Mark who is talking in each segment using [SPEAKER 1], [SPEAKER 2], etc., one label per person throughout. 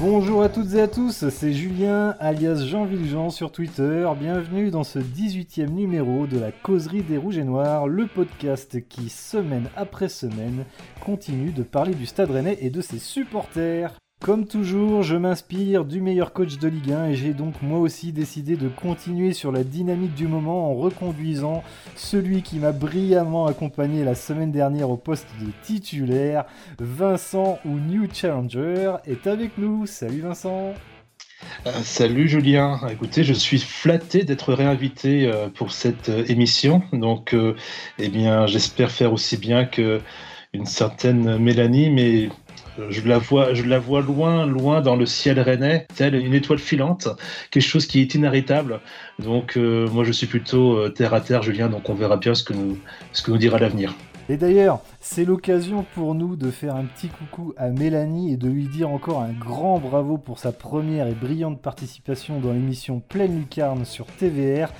[SPEAKER 1] Bonjour à toutes et à tous, c'est Julien alias Jean Viljean sur Twitter. Bienvenue dans ce 18e numéro de la Causerie des Rouges et Noirs, le podcast qui, semaine après semaine, continue de parler du Stade Rennais et de ses supporters. Comme toujours, je m'inspire du meilleur coach de Ligue 1 et j'ai donc moi aussi décidé de continuer sur la dynamique du moment en reconduisant celui qui m'a brillamment accompagné la semaine dernière au poste de titulaire. Vincent ou New Challenger est avec nous. Salut Vincent
[SPEAKER 2] euh, salut Julien, écoutez, je suis flatté d'être réinvité euh, pour cette euh, émission, donc eh bien j'espère faire aussi bien que une certaine Mélanie, mais je la vois, je la vois loin, loin dans le ciel rennais, telle une étoile filante, quelque chose qui est inarrêtable. Donc, euh, moi, je suis plutôt euh, terre à terre, Julien. Donc, on verra bien ce que nous, ce que nous dira l'avenir.
[SPEAKER 1] Et d'ailleurs, c'est l'occasion pour nous de faire un petit coucou à Mélanie et de lui dire encore un grand bravo pour sa première et brillante participation dans l'émission Pleine Lucarne sur TVR.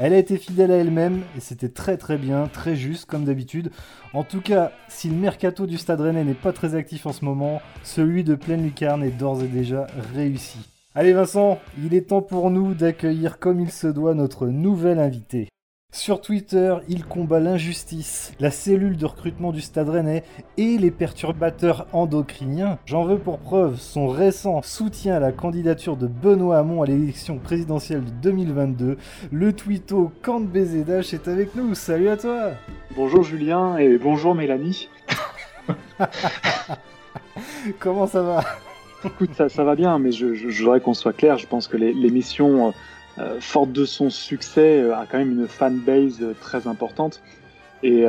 [SPEAKER 1] Elle a été fidèle à elle-même et c'était très très bien, très juste comme d'habitude. En tout cas, si le mercato du Stade Rennais n'est pas très actif en ce moment, celui de Pleine Lucarne est d'ores et déjà réussi. Allez Vincent, il est temps pour nous d'accueillir comme il se doit notre nouvel invité. Sur Twitter, il combat l'injustice, la cellule de recrutement du Stade Rennais et les perturbateurs endocriniens. J'en veux pour preuve son récent soutien à la candidature de Benoît Hamon à l'élection présidentielle de 2022. Le twitto Kant BZH est avec nous. Salut à toi
[SPEAKER 3] Bonjour Julien et bonjour Mélanie.
[SPEAKER 1] Comment ça va?
[SPEAKER 3] Écoute, ça, va bien, mais je, je voudrais qu'on soit clair. Je pense que l'émission euh, forte de son succès, euh, a quand même une fanbase euh, très importante. Et,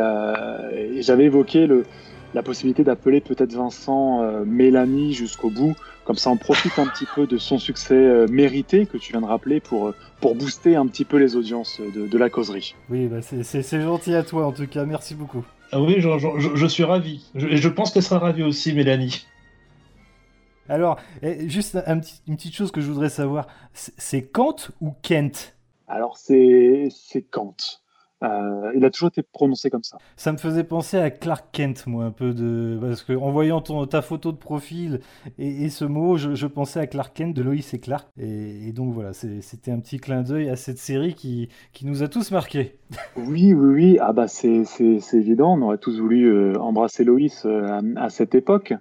[SPEAKER 3] j'avais évoqué le, la possibilité d'appeler peut-être Vincent Mélanie jusqu'au bout. Comme ça, on profite un petit peu de son succès mérité que tu viens de rappeler pour, pour booster un petit peu les audiences de, de la causerie.
[SPEAKER 1] Oui, bah c'est gentil à toi en tout cas. Merci beaucoup.
[SPEAKER 2] Ah oui, je, je, je suis ravi. Et je pense qu'elle sera ravie aussi, Mélanie.
[SPEAKER 1] Alors, juste une petite chose que je voudrais savoir, c'est Kant ou Kent?
[SPEAKER 3] Alors, c'est Kant. Euh, il a toujours été prononcé comme ça.
[SPEAKER 1] Ça me faisait penser à Clark Kent, moi, un peu de. Parce qu'en voyant ton, ta photo de profil et, ce mot, je, pensais à Clark Kent de Loïs et Clark. Et, donc voilà, c'était un petit clin d'œil à cette série qui, qui nous a tous marqués.
[SPEAKER 3] Oui, oui, oui. Ah bah c'est évident. On aurait tous voulu euh, embrasser Loïs euh, à cette époque.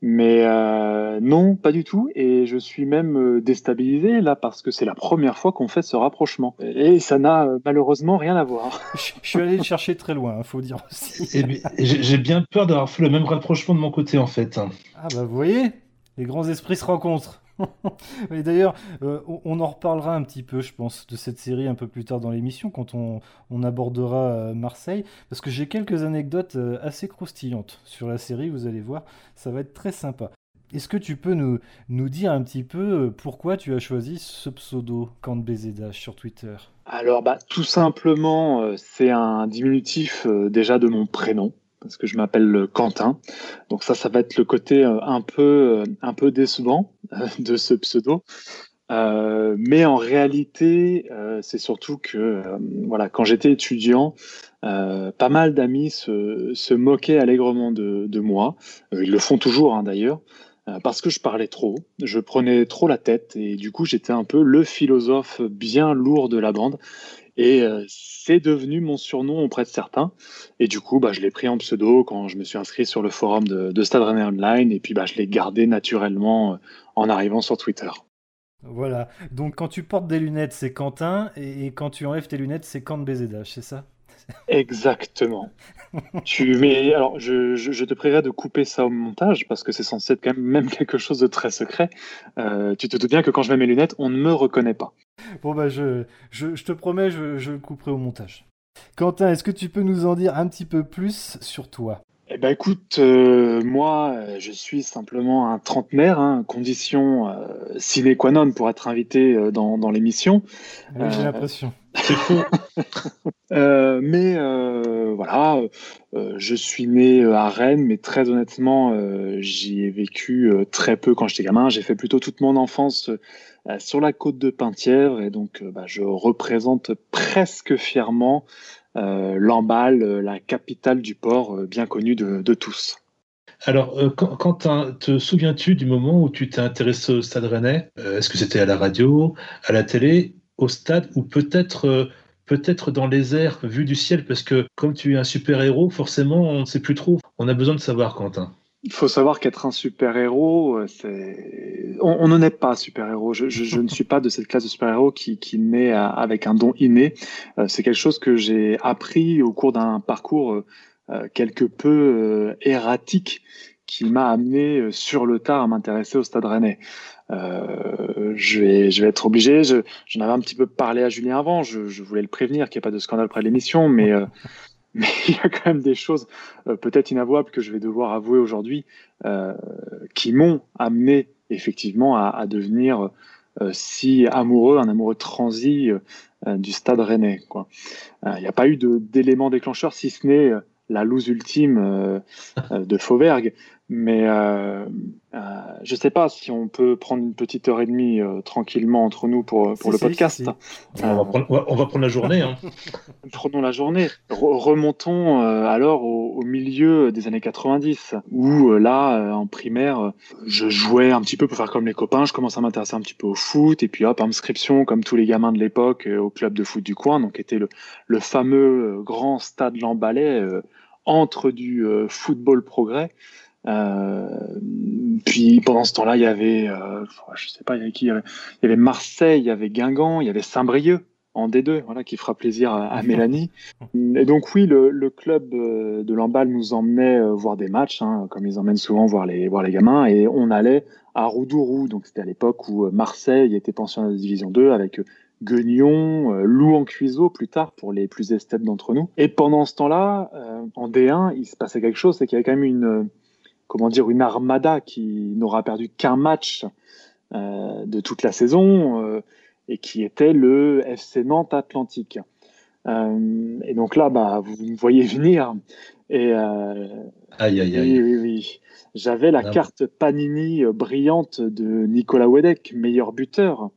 [SPEAKER 3] Mais euh, non, pas du tout. Et je suis même euh, déstabilisé là parce que c'est la première fois qu'on fait ce rapprochement. Et ça n'a euh, malheureusement rien à voir.
[SPEAKER 1] je, suis allé le chercher très loin, il hein, faut dire aussi.
[SPEAKER 2] J'ai bien peur d'avoir fait le même rapprochement de mon côté en fait.
[SPEAKER 1] Ah bah vous voyez, les grands esprits se rencontrent. Et d'ailleurs, euh, on en reparlera un petit peu, je pense, de cette série un peu plus tard dans l'émission, quand on, abordera euh, Marseille, parce que j'ai quelques anecdotes euh, assez croustillantes sur la série, vous allez voir, ça va être très sympa. Est-ce que tu peux nous, dire un petit peu pourquoi tu as choisi ce pseudo Kant sur Twitter?
[SPEAKER 3] Alors, bah, tout simplement, c'est un diminutif déjà de mon prénom parce que je m'appelle Quentin. Donc ça, ça va être le côté euh, un peu, euh, un peu décevant euh, de ce pseudo. mais en réalité, c'est surtout que voilà, quand j'étais étudiant, pas mal d'amis se, moquaient allègrement de, de moi. ils le font toujours hein, d'ailleurs, parce que je parlais trop, je prenais trop la tête et du coup j'étais un peu le philosophe bien lourd de la bande. Et euh, c'est devenu mon surnom auprès de certains. Et du coup, bah, je l'ai pris en pseudo quand je me suis inscrit sur le forum de, de Stade Online. Et puis, bah, je l'ai gardé naturellement euh, en arrivant sur Twitter.
[SPEAKER 1] Voilà. Donc, quand tu portes des lunettes, c'est Quentin. Et, quand tu enlèves tes lunettes, c'est Kant BZH, c'est ça?
[SPEAKER 3] Exactement. tu mais alors je, te prierai de couper ça au montage parce que c'est censé être quand même, même quelque chose de très secret. Euh, tu te doutes bien que quand je mets mes lunettes, on ne me reconnaît pas.
[SPEAKER 1] Bon, bah, je, je, te promets, je, le couperai au montage. Quentin, est-ce que tu peux nous en dire un petit peu plus sur toi?
[SPEAKER 3] Eh ben écoute, euh, moi, je suis simplement un trentenaire, hein, condition euh, sine qua non pour être invité euh, dans, dans l'émission.
[SPEAKER 1] Oui, j'ai l'impression.
[SPEAKER 3] mais voilà, je suis né à Rennes, mais très honnêtement, j'y ai vécu très peu quand j'étais gamin. J'ai fait plutôt toute mon enfance euh, sur la côte de Penthièvre et donc euh, bah, je représente presque fièrement euh, Lamballe, la capitale du port bien connue de, tous.
[SPEAKER 2] Alors, euh, Quentin, te souviens-tu du moment où tu t'es intéressé au Stade Rennais? Euh, Est-ce que c'était à la radio, à la télé, au stade, ou peut-être peut-être dans les airs, vu du ciel Parce que comme tu es un super-héros, forcément, on ne sait plus trop. On a besoin de savoir, Quentin.
[SPEAKER 3] Il faut savoir qu'être un super-héros, c'est... On, n'en est pas super-héros. Je, ne suis pas de cette classe de super-héros qui, qui naît avec un don inné. C'est quelque chose que j'ai appris au cours d'un parcours euh, quelque peu euh, erratique qui m'a amené euh, sur le tard à m'intéresser au Stade Rennais. Euh, je, vais, je vais être obligé. J'en avais un petit peu parlé à Julien avant. Je, voulais le prévenir qu'il n'y a pas de scandale près de l'émission, mais, mais il y a quand même des choses peut-être inavouables que je vais devoir avouer aujourd'hui euh, qui m'ont amené effectivement à, devenir si amoureux, un amoureux transi du Stade Rennais. Il n'y a pas eu d'élément déclencheur, si ce n'est la loose ultime euh, euh, de Fauberg. Mais euh, euh, je sais pas si on peut prendre une petite heure et demie euh, tranquillement entre nous pour, pour le podcast.
[SPEAKER 2] On, va prendre, la journée. Hein.
[SPEAKER 3] Prenons la journée. remontons alors au, milieu des années 90, où là, en primaire, je jouais un petit peu pour faire comme les copains. Je commence à m'intéresser un petit peu au foot. Et puis hop, inscription, comme tous les gamins de l'époque, au club de foot du coin, donc était le, le fameux grand stade Lambalais entre du football progrès. Euh, puis pendant ce temps-là, il y avait, euh, je sais pas, il y avait qui Il y avait, Marseille, il y avait Guingamp, il y avait Saint-Brieuc en D2, voilà, qui fera plaisir à, Mélanie. Et donc oui, le, le club euh, de l'Embal nous emmenait euh, voir des matchs, hein, comme ils emmènent souvent voir les, voir les gamins, et on allait à Roudourou, donc c'était à l'époque où Marseille était pensionnaire de Division 2 avec Guignon, Lou en Cuiseau plus tard pour les plus esthètes d'entre nous. Et pendant ce temps-là, en D1, il se passait quelque chose, c'est qu'il y avait quand même une comment dire, une armada qui n'aura perdu qu'un match euh, de toute la saison euh, et qui était le FC Nantes Atlantique. Euh, et donc là, bah, vous me voyez venir. Et,
[SPEAKER 2] aïe, aïe, aïe.
[SPEAKER 3] Oui, oui, oui. J'avais la carte Panini brillante de Nicolas Wedek, meilleur buteur.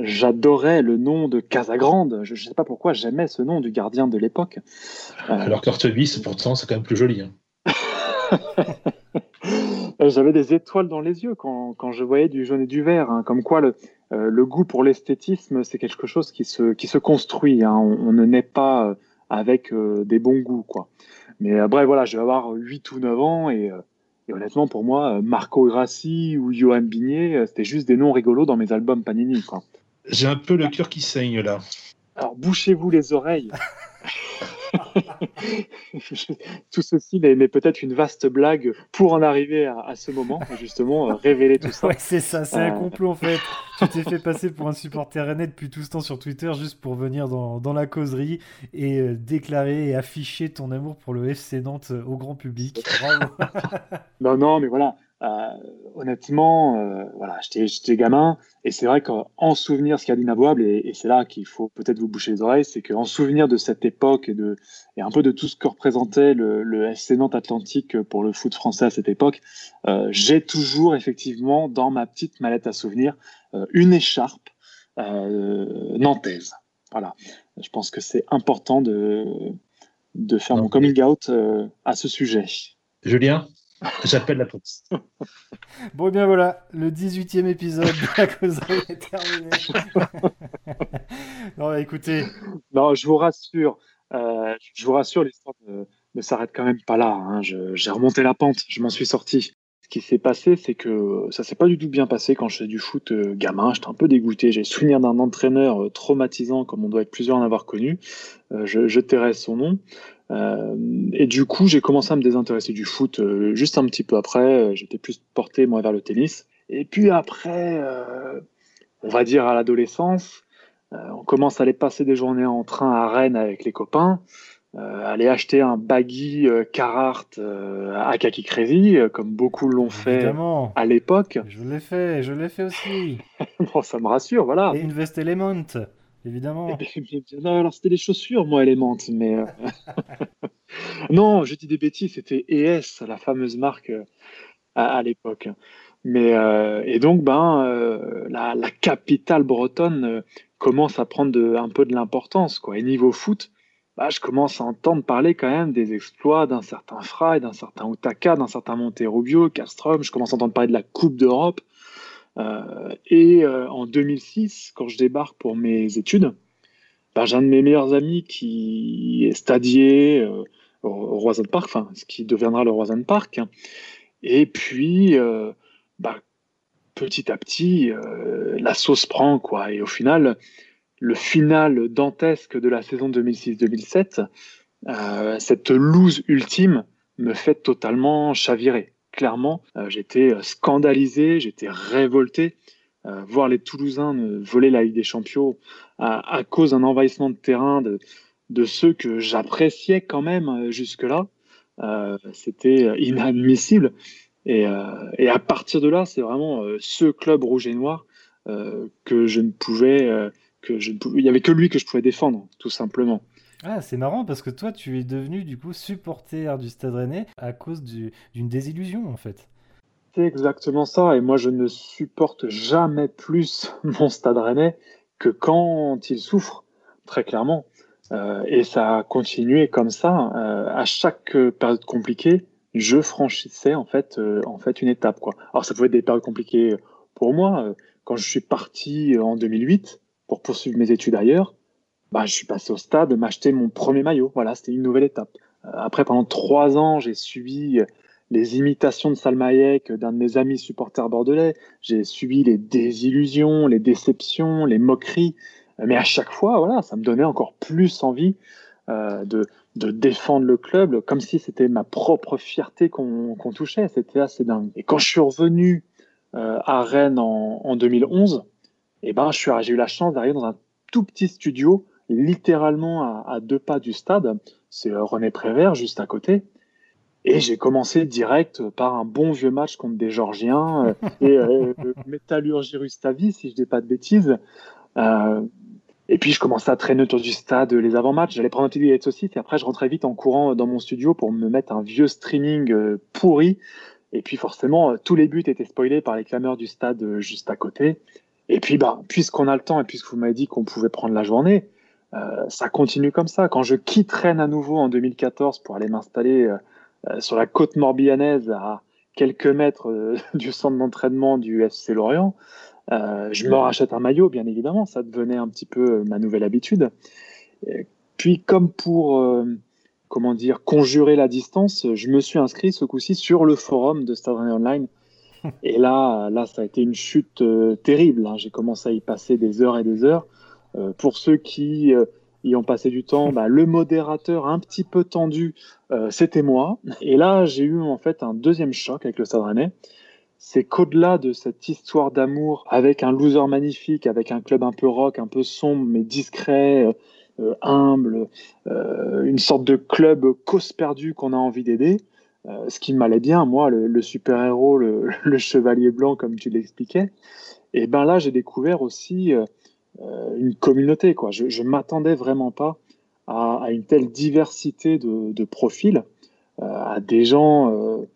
[SPEAKER 3] J'adorais le nom de Casagrande. Je ne sais pas pourquoi j'aimais ce nom du gardien de l'époque.
[SPEAKER 2] Alors Courtevis, pourtant, c'est quand même plus joli. Hein.
[SPEAKER 3] J'avais des étoiles dans les yeux quand, quand, je voyais du jaune et du vert. Hein. comme quoi, le, euh, le goût pour l'esthétisme, c'est quelque chose qui se, qui se construit. Hein. On, ne naît pas euh, avec euh, des bons goûts. Quoi. Mais bref, voilà, je vais avoir 8 ou 9 ans et, et honnêtement, pour moi, Marco Grassi ou Johan Bigné, c'était juste des noms rigolos dans mes albums Panini.
[SPEAKER 2] J'ai un peu le cœur qui saigne là.
[SPEAKER 3] Alors, bouchez-vous les oreilles. tout ceci n'est peut-être une vaste blague pour en arriver à, ce moment, justement, euh, révéler tout ça.
[SPEAKER 1] Ouais, c'est ça, c'est un euh. complot en fait. tu t'es fait passer pour un supporter rennais depuis tout ce temps sur Twitter juste pour venir dans, dans la causerie et euh, déclarer et afficher ton amour pour le FC Nantes au grand public. Bravo.
[SPEAKER 3] non, non, mais voilà. Euh, honnêtement, euh, voilà, j'étais gamin, et c'est vrai qu'en souvenir, ce qu'il y a d'inavouable, et, et c'est là qu'il faut peut-être vous boucher les oreilles, c'est qu'en souvenir de cette époque et, de, et un peu de tout ce que représentait le, le FC Nantes Atlantique pour le foot français à cette époque, euh, j'ai toujours effectivement dans ma petite mallette à souvenirs euh, une écharpe euh, nantaise. Voilà, je pense que c'est important de, de faire mon coming out à ce sujet.
[SPEAKER 2] Julien? J'appelle la police.
[SPEAKER 1] bon, bien voilà, le 18e épisode de la causerie est terminé. non, écoutez.
[SPEAKER 3] Non, je vous rassure, euh, je vous rassure, l'histoire ne, s'arrête quand même pas là. Hein. J'ai remonté la pente, je m'en suis sorti. Ce qui s'est passé, c'est que ça s'est pas du tout bien passé quand je faisais du foot euh, gamin. J'étais un peu dégoûté. J'ai souvenir d'un entraîneur euh, traumatisant, comme on doit être plusieurs en avoir connu. je, je tairai son nom. Euh, et du coup, j'ai commencé à me désintéresser du foot euh, juste un petit peu après. Euh, j'étais plus porté moi vers le tennis. Et puis après, on va dire à l'adolescence, on commence à aller passer des journées en train à Rennes avec les copains. Euh, aller acheter un baggy Carhartt à Kaki Crazy, comme beaucoup l'ont fait à l'époque.
[SPEAKER 1] Je l'ai fait, je l'ai fait aussi.
[SPEAKER 3] bon, ça me rassure, voilà.
[SPEAKER 1] Et une veste Element. Évidemment.
[SPEAKER 3] non, alors c'était des chaussures, moi, Element, mais. Euh, non, je dis des bêtises, c'était ES, la fameuse marque euh, à, l'époque. Mais euh, et donc, ben, la, capitale bretonne commence à prendre un peu de l'importance, quoi. Et niveau foot, bah, je commence à entendre parler quand même des exploits d'un certain Fry, d'un certain Utaka, d'un certain Monterubio, Castrom. Je commence à entendre parler de la Coupe d'Europe. Euh, et euh, en 2006, quand je débarque pour mes études, bah, j'ai un de mes meilleurs amis qui est stadier euh, au Roison Park, enfin ce qui deviendra le Roison Park. Et puis, bah, petit à petit, la sauce prend quoi. Et au final, le final dantesque de la saison 2006-2007, cette loose ultime me fait totalement chavirer clairement, euh, j'étais euh, scandalisé, j'étais révolté. Euh, voir les Toulousains voler la Ligue des Champions à, cause d'un envahissement de terrain de, ceux que j'appréciais quand même jusque-là, c'était inadmissible. Et, à partir de là, c'est vraiment ce club rouge et noir que je ne pouvais, que je ne pouvais, il y avait que lui que je pouvais défendre, tout simplement.
[SPEAKER 1] Ah, c'est marrant parce que toi, tu es devenu du coup supporter du Stade Rennais à cause d'une désillusion en fait.
[SPEAKER 3] C'est exactement ça. Et moi, je ne supporte jamais plus mon Stade Rennais que quand il souffre, très clairement. Euh, et ça a continué comme ça. Euh, à chaque période compliquée, je franchissais en fait, euh, en fait une étape. Quoi. Alors, ça pouvait être des périodes compliquées pour moi. Quand je suis parti en 2008 pour poursuivre mes études ailleurs, bah, je suis passé au stade, m'acheter mon premier maillot. Voilà, c'était une nouvelle étape. Euh, après, pendant trois ans, j'ai suivi euh, les imitations de Salmaïek euh, d'un de mes amis supporters bordelais. J'ai suivi les désillusions, les déceptions, les moqueries. Mais à chaque fois, voilà, ça me donnait encore plus envie de, de, défendre le club, comme si c'était ma propre fierté qu'on touchait. C'était assez dingue. Et quand je suis revenu à Rennes en, en 2011, eh ben, j'ai eu la chance d'arriver dans un tout petit studio littéralement à, deux pas du stade. C'est euh, René Prévert juste à côté. Et j'ai commencé direct par un bon vieux match contre des Georgiens euh, et euh, Métallurgie Rustavi, si je dis pas de bêtises. et puis je commençais à traîner autour du stade les avant-matchs. J'allais prendre un petit billet aussi. Et après, je rentrais vite en courant dans mon studio pour me mettre un vieux streaming pourri. Et puis forcément, tous les buts étaient spoilés par les clameurs du stade juste à côté. Et puis, bah, puisqu'on a le temps et puisque vous m'avez dit qu'on pouvait prendre la journée, euh, ça continue comme ça. Quand je quitte Rennes à nouveau en 2014 pour aller m'installer euh, euh, sur la côte morbihanaise à quelques mètres du centre d'entraînement du FC Lorient, je me rachète un maillot, bien évidemment. Ça devenait un petit peu ma nouvelle habitude. puis, comme pour comment dire conjurer la distance, je me suis inscrit ce coup-ci sur le forum de Stade Online. Et là, là, ça a été une chute terrible. Hein. J'ai commencé à y passer des heures et des heures. Euh, pour ceux qui euh, y ont passé du temps, bah, le modérateur un petit peu tendu, euh, c'était moi. Et là, j'ai eu en fait un deuxième choc avec le Stade Rennais. C'est qu'au-delà de cette histoire d'amour avec un loser magnifique, avec un club un peu rock, un peu sombre mais discret, humble, une sorte de club cause perdue qu'on a envie d'aider, ce qui m'allait bien, moi, le, super-héros, le, chevalier blanc, comme tu l'expliquais. Et ben là, j'ai découvert aussi une communauté. Quoi. Je ne m'attendais vraiment pas à, une telle diversité de, profils, euh, à des gens, euh,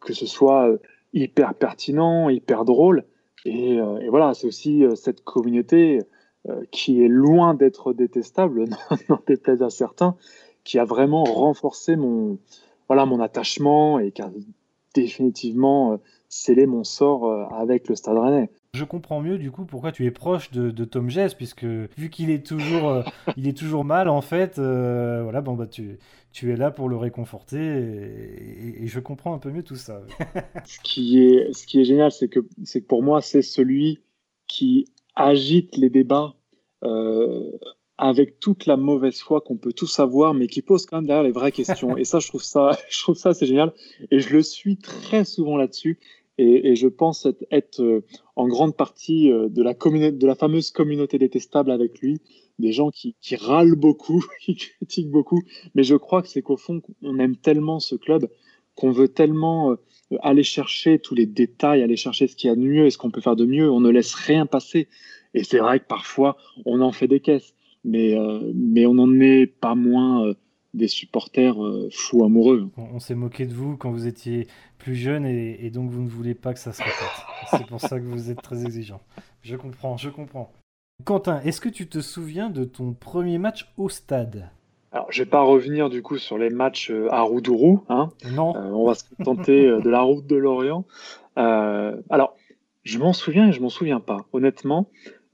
[SPEAKER 3] que ce soit hyper pertinent, hyper drôle. Et, voilà, c'est aussi cette communauté qui est loin d'être détestable, n'en déplaise à certains, qui a vraiment renforcé mon, voilà, mon attachement et qui a définitivement scellé mon sort avec le Stade Rennais.
[SPEAKER 1] Je comprends mieux du coup pourquoi tu es proche de, Tom Jess, puisque vu qu'il est toujours, euh, il est toujours mal en fait, euh, voilà, bon bah tu, tu es là pour le réconforter et, je comprends un peu mieux tout ça.
[SPEAKER 3] ce qui est, ce qui est génial, c'est que, c'est pour moi c'est celui qui agite les débats euh, avec toute la mauvaise foi qu'on peut tous avoir, mais qui pose quand même derrière les vraies questions. Et ça, je trouve ça, je trouve ça c'est génial. Et je le suis très souvent là-dessus. Et, je pense être, euh, en grande partie euh, de la, fameuse communauté détestable avec lui, des gens qui, râlent beaucoup, qui critiquent beaucoup. Mais je crois que c'est qu'au fond, on aime tellement ce club qu'on veut tellement euh, aller chercher tous les détails, aller chercher ce qu'il y a de mieux et ce qu'on peut faire de mieux. On ne laisse rien passer. Et c'est vrai que parfois, on en fait des caisses, mais, mais on n'en est pas moins des supporters euh, fous amoureux.
[SPEAKER 1] On, s'est moqué de vous quand vous étiez plus jeune et, donc vous ne voulez pas que ça se répète. C'est pour ça que vous êtes très exigeant. Je comprends, je comprends. Quentin, est-ce que tu te souviens de ton premier match au stade?
[SPEAKER 3] Alors, je vais pas revenir du coup sur les matchs à Roudourou. Hein.
[SPEAKER 1] Non.
[SPEAKER 3] on va se contenter de la route de l'Orient. alors, je m'en souviens et je m'en souviens pas. Honnêtement,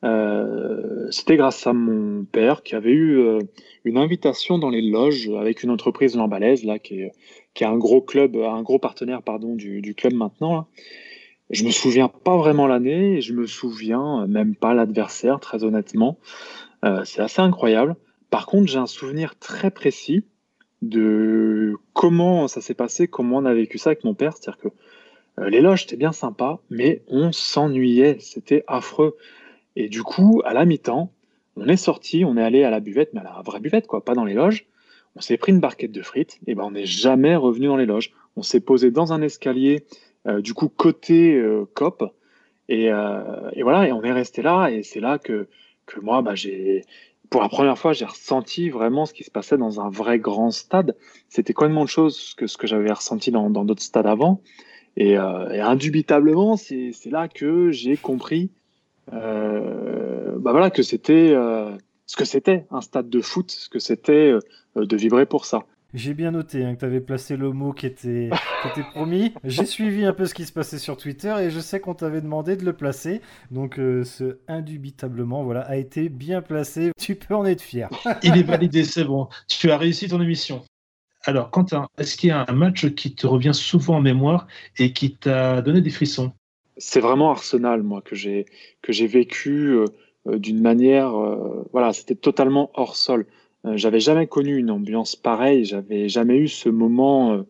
[SPEAKER 3] euh, c'était grâce à mon père qui avait eu euh, une invitation dans les loges avec une entreprise lambalaise là qui est, qui est un gros club, un gros partenaire pardon du, du club maintenant. Là. Je me souviens pas vraiment l'année et je me souviens même pas l'adversaire très honnêtement. Euh, c'est assez incroyable. Par contre, j'ai un souvenir très précis de comment ça s'est passé, comment on a vécu ça avec mon père. C'est-à-dire que euh, les loges, c'était bien sympa, mais on s'ennuyait, c'était affreux. Et du coup, à la mi-temps, on est sorti, on est allé à la buvette, mais à la vraie buvette, quoi, pas dans les loges. On s'est pris une barquette de frites, et ben on n'est jamais revenu dans les loges. On s'est posé dans un escalier, euh, du coup côté euh, cop, et, voilà, et on est resté là, et c'est là que, que moi, bah, j'ai, pour la première fois, j'ai ressenti vraiment ce qui se passait dans un vrai grand stade. C'était complètement autre chose que ce que j'avais ressenti dans d'autres stades avant. Euh, et, indubitablement, c'est là que j'ai compris euh, bah voilà, que c'était euh, ce que c'était un stade de foot, ce que c'était de vibrer pour ça.
[SPEAKER 1] J'ai bien noté hein, que tu avais placé le mot qui était, qui était promis. J'ai suivi un peu ce qui se passait sur Twitter et je sais qu'on t'avait demandé de le placer. Donc, ce indubitablement voilà, a été bien placé. Tu peux en être fier.
[SPEAKER 2] Il est validé, c'est bon. Tu as réussi ton émission. Alors, Quentin, est-ce qu'il y a un match qui te revient souvent en mémoire et qui t'a donné des frissons?
[SPEAKER 3] C'est vraiment Arsenal, moi, que j'ai que j'ai vécu euh, euh, d'une manière, euh, voilà, c'était totalement hors sol. j'avais jamais connu une ambiance pareille, j'avais jamais eu ce moment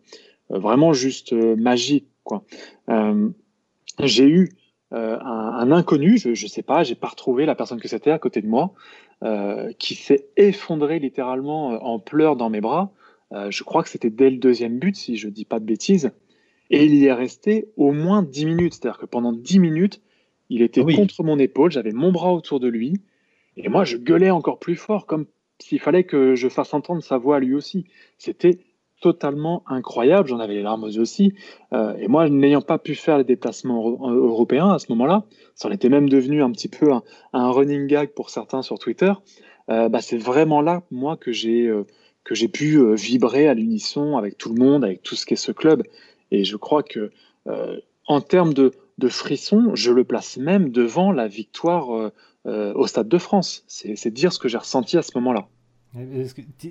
[SPEAKER 3] vraiment juste magique, quoi. j'ai eu un, inconnu, je, ne sais pas, j'ai pas retrouvé la personne que c'était à côté de moi, qui s'est effondré littéralement en pleurs dans mes bras. Euh, je crois que c'était dès le deuxième but, si je dis pas de bêtises. Et il y est resté au moins 10 minutes. C'est-à-dire que pendant 10 minutes, il était contre mon épaule, j'avais mon bras autour de lui. Et moi, je gueulais encore plus fort, comme s'il fallait que je fasse entendre sa voix à lui aussi. C'était totalement incroyable. J'en avais les larmes aussi. Euh, et moi, n'ayant pas pu faire les déplacements européens à ce moment-là, ça en était même devenu un petit peu un, running gag pour certains sur Twitter. Euh, bah, c'est vraiment là, moi, que j'ai que j'ai pu euh, vibrer à l'unisson avec tout le monde, avec tout ce qu'est ce club. Et je crois que euh, en termes de, de frissons, je le place même devant la victoire euh, au Stade de France. C'est dire ce que j'ai ressenti à ce moment-là.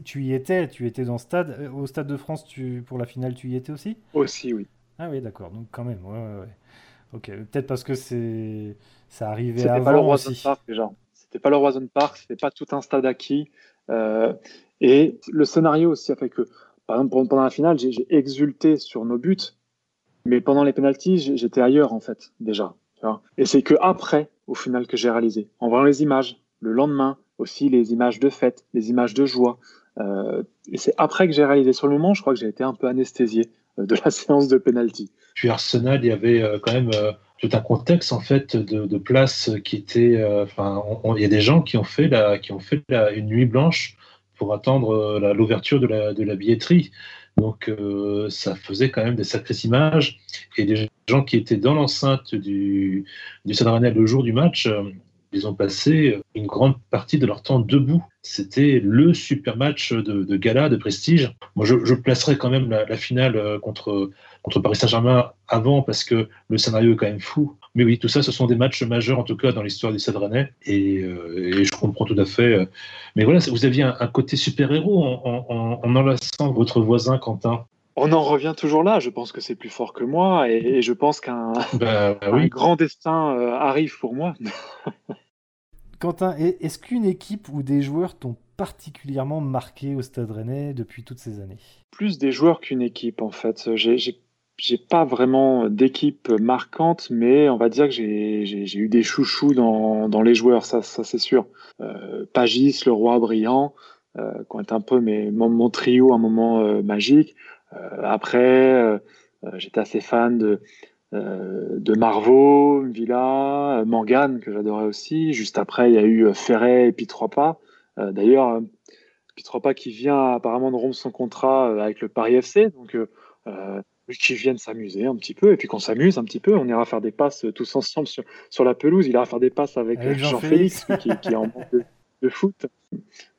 [SPEAKER 1] tu y étais, tu étais dans le stade. Au Stade de France, tu, pour la finale, tu y étais aussi?
[SPEAKER 3] Aussi, oui.
[SPEAKER 1] Ah oui, d'accord. Donc quand même, ouais, ouais, Ok, peut-être parce que c'est ça arrivait avant pas le Roison
[SPEAKER 3] Park déjà. C'était pas le Roison Park, c'était pas tout un stade acquis. Euh, et le scénario aussi a fait que, par exemple, pendant la finale, j'ai exulté sur nos buts, mais pendant les pénalties, j'étais ailleurs, en fait, déjà. et c'est que après, au final, que j'ai réalisé. En voyant les images, le lendemain, aussi les images de fête, les images de joie. Euh, et c'est après que j'ai réalisé. Sur le moment, je crois que j'ai été un peu anesthésié euh, de la séance de pénalty.
[SPEAKER 2] Puis Arsenal, il y avait euh, quand même tout un contexte en fait de, de place qui était. Enfin, il y a des gens qui ont fait la, qui ont fait une nuit blanche pour attendre euh, l'ouverture de la, billetterie. Donc euh, ça faisait quand même des sacrées images. Et des gens qui étaient dans l'enceinte du, du Stade le jour du match, euh, ils ont passé une grande partie de leur temps debout. C'était le super match de, gala, de prestige. Moi, je, placerais quand même la, la finale contre, contre Paris Saint-Germain avant parce que le scénario est quand même fou. Mais oui, tout ça, ce sont des matchs majeurs, en tout cas, dans l'histoire du Stade Rennais. Et, euh, et, je comprends tout à fait. Euh. Mais voilà, vous aviez un, côté super-héros en, en, en, enlaçant votre voisin, Quentin.
[SPEAKER 3] On en revient toujours là. Je pense que c'est plus fort que moi. Et, je pense qu'un bah, bah grand destin euh, arrive pour moi.
[SPEAKER 1] Quentin, est-ce qu'une équipe ou des joueurs t'ont particulièrement marqué au Stade Rennais depuis toutes ces années?
[SPEAKER 3] Plus des joueurs qu'une équipe, en fait. J'ai j'ai pas vraiment d'équipe marquante, mais on va dire que j'ai eu des chouchous dans, dans les joueurs, ça, ça c'est sûr. Euh, Pagis, le roi brillant, euh, qui ont été un peu mes, mon, mon trio, un moment euh, magique. Euh, après, euh, j'étais assez fan de, de Marvaux, Villa, Mangan, que j'adorais aussi. Juste après, il y a eu Ferret et Pitropa. D'ailleurs, Pitropa qui vient apparemment de rompre son contrat avec le Paris FC, donc qui viennent s'amuser un petit peu, et puis qu'on s'amuse un petit peu, on ira faire des passes tous ensemble sur, sur la pelouse, il ira faire des passes avec, Jean-Félix, qui, qui, est en manque de, de foot.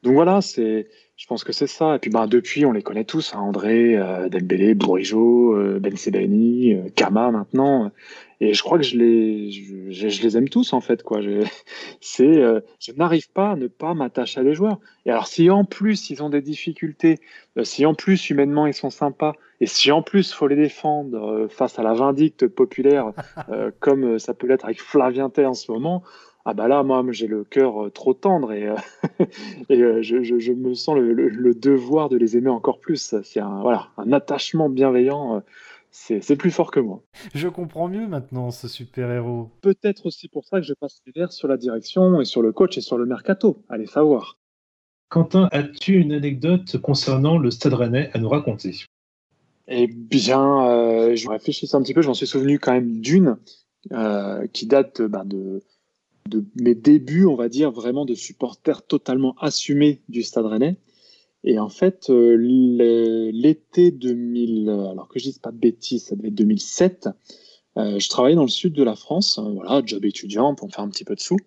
[SPEAKER 3] Donc voilà, c'est, je pense que c'est ça. Et puis bah, depuis, on les connaît tous, hein, André, euh, Dembélé, Bourigeau, euh, Ben Sebani, euh, Kama maintenant. Et je crois que je les, je, je les aime tous en fait. Quoi. Je, c'est, euh, je n'arrive pas à ne pas m'attacher à des joueurs. Et alors si en plus ils ont des difficultés, euh, si en plus humainement ils sont sympas, et si en plus faut les défendre euh, face à la vindicte populaire, comme ça peut l'être avec Flavien en ce moment, ah bah là, moi, j'ai le cœur trop tendre et, et je, je, je, me sens le, le, le, devoir de les aimer encore plus. C'est un, voilà, un attachement bienveillant c'est plus fort que moi.
[SPEAKER 1] Je comprends mieux maintenant ce super-héros.
[SPEAKER 3] Peut-être aussi pour ça que je passe les verres sur la direction et sur le coach et sur le mercato. Allez savoir.
[SPEAKER 2] Quentin, as-tu une anecdote concernant le Stade Rennais à nous raconter?
[SPEAKER 3] Eh bien, euh, je réfléchis un petit peu. Je m'en suis souvenu quand même d'une euh, qui date ben, de, de mes débuts, on va dire, vraiment de supporter totalement assumé du Stade Rennais. Et en fait, euh, l'été 2000, alors que je dise pas de bêtises, ça devait être 2007, euh, je travaillais dans le sud de la France, euh, voilà, job étudiant pour me faire un petit peu de sous.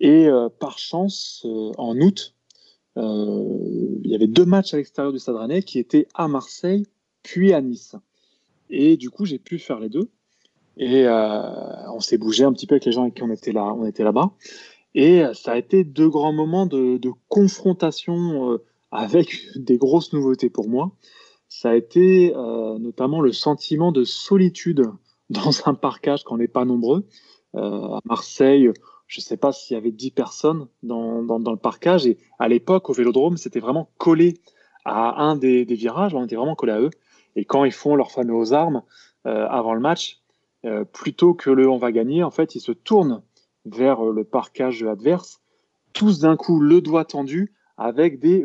[SPEAKER 3] Et euh, par chance, euh, en août, il y avait deux matchs à l'extérieur du Stade Rennais qui étaient à Marseille puis à Nice. Et du coup, j'ai pu faire les deux. Et on s'est bougé un petit peu avec les gens avec qui on était là, on était là-bas. Et ça a été deux grands moments de, confrontation avec des grosses nouveautés pour moi. Ça a été euh, notamment le sentiment de solitude dans un parcage quand on n'est pas nombreux. Euh, à Marseille, je ne sais pas s'il y avait 10 personnes dans, dans, le parcage. Et à l'époque, au Vélodrome, c'était vraiment collé à un des, virages. On était vraiment collé à eux. Et quand ils font leur fameux aux armes euh, avant le match, euh, plutôt que le on va gagner, en fait, ils se tournent vers le parcage adverse, tous d'un coup le doigt tendu, avec des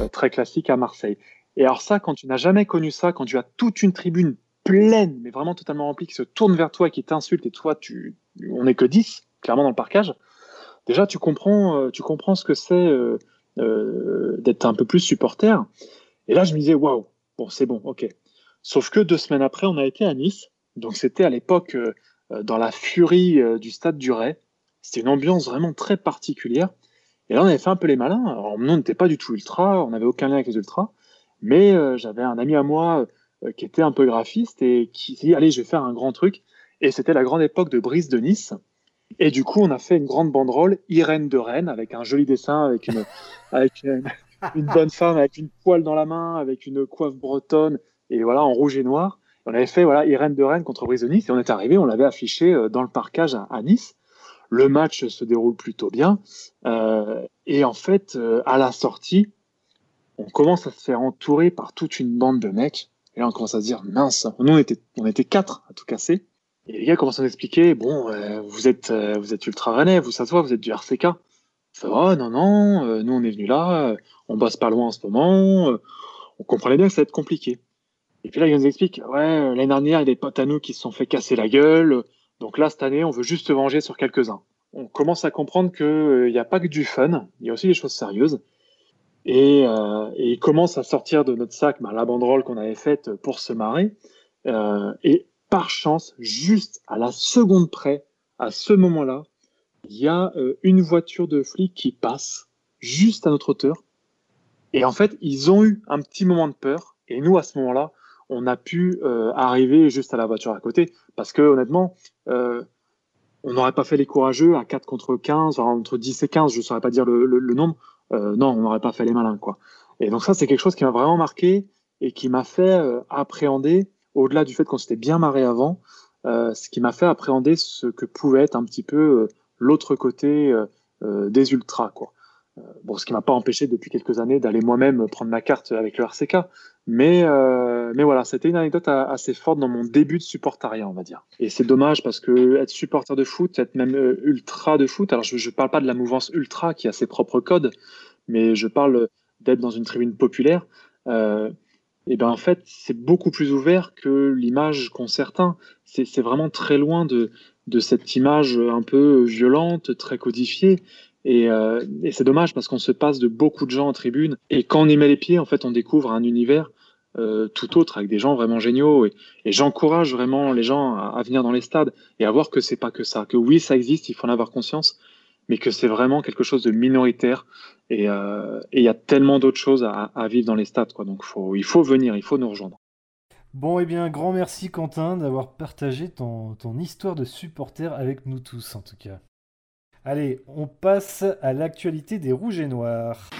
[SPEAKER 3] euh, très classiques à Marseille. Et alors ça, quand tu n'as jamais connu ça, quand tu as toute une tribune pleine, mais vraiment totalement remplie, qui se tourne vers toi et qui t'insulte, et toi, tu, on n'est que 10, clairement dans le parcage, déjà tu comprends, euh, tu comprends ce que c'est euh, euh, d'être un peu plus supporter. Et là, je me disais, waouh, bon, c'est bon, ok. Sauf que deux semaines après, on a été à Nice, donc c'était à l'époque euh, euh, dans la furie euh, du stade du Ray. C'était une ambiance vraiment très particulière. Et là, on avait fait un peu les malins. Alors, nous, on n'était pas du tout ultra, on n'avait aucun lien avec les ultras. Mais j'avais un ami à moi qui était un peu graphiste et qui dit Allez, je vais faire un grand truc. Et c'était la grande époque de Brice de Nice. Et du coup, on a fait une grande banderole Irène de Rennes avec un joli dessin, avec une, une bonne femme, avec une poêle dans la main, avec une coiffe bretonne, et voilà, en rouge et noir. On avait fait voilà, Irène de Rennes contre Nice et on est arrivé, on l'avait affiché euh, dans le parcage à, Nice. Le match se déroule plutôt bien. Euh, et en fait, euh, à la sortie, on commence à se faire entourer par toute une bande de mecs. Et là, on commence à se dire, mince, nous, on était, on était quatre à tout casser. Et les gars commencent à nous expliquer, bon, vous êtes, vous êtes ultra rennais, vous, ça vous êtes du RCK. Oh, non, non, nous, on est venus là, on bosse pas loin en ce moment, on comprenait bien que ça va être compliqué. Et puis là, il nous explique, ouais, l'année dernière, il y a des potes à nous qui se sont fait casser la gueule. Donc là, cette année, on veut juste se venger sur quelques-uns. On commence à comprendre qu'il euh, n'y a pas que du fun, il y a aussi des choses sérieuses. Et, euh, et il commence à sortir de notre sac bah, la banderole qu'on avait faite pour se marrer. Euh, et par chance, juste à la seconde près, à ce moment-là, il y a euh, une voiture de flic qui passe juste à notre hauteur. Et en fait, ils ont eu un petit moment de peur. Et nous, à ce moment-là, on a pu euh, arriver juste à la voiture à côté. Parce que honnêtement, euh, on n'aurait pas fait les courageux à 4 contre 15, enfin, entre 10 et 15, je ne saurais pas dire le, le, nombre. Non, on n'aurait pas fait les malins. quoi. Et donc ça, c'est quelque chose qui m'a vraiment marqué et qui m'a fait appréhender, au-delà du fait qu'on s'était bien marré avant, ce qui m'a fait appréhender ce que pouvait être un petit peu l'autre côté des ultras. quoi. bon, ce qui m'a pas empêché depuis quelques années d'aller moi-même prendre ma carte avec le RCK. Mais, euh, mais voilà, c'était une anecdote assez forte dans mon début de supportariat, on va dire. Et c'est dommage parce que être supporter de foot, être même euh, ultra de foot, alors je ne parle pas de la mouvance ultra qui a ses propres codes, mais je parle d'être dans une tribune populaire. Euh, et ben en fait, c'est beaucoup plus ouvert que l'image qu'ont certains. C'est vraiment très loin de, de cette image un peu violente, très codifiée. Et, euh, et c'est dommage parce qu'on se passe de beaucoup de gens en tribune. Et quand on y met les pieds, en fait, on découvre un univers euh, tout autre, avec des gens vraiment géniaux. Et, j'encourage vraiment les gens à, venir dans les stades et à voir que c'est pas que ça, que oui, ça existe, il faut en avoir conscience, mais que c'est vraiment quelque chose de minoritaire. Et euh, il y a tellement d'autres choses à, vivre dans les stades, quoi. Donc faut, il faut venir, il faut nous rejoindre.
[SPEAKER 1] Bon, et eh bien, grand merci Quentin d'avoir partagé ton, histoire de supporter avec nous tous, en tout cas. Allez, on passe à l'actualité des Rouges et Noirs.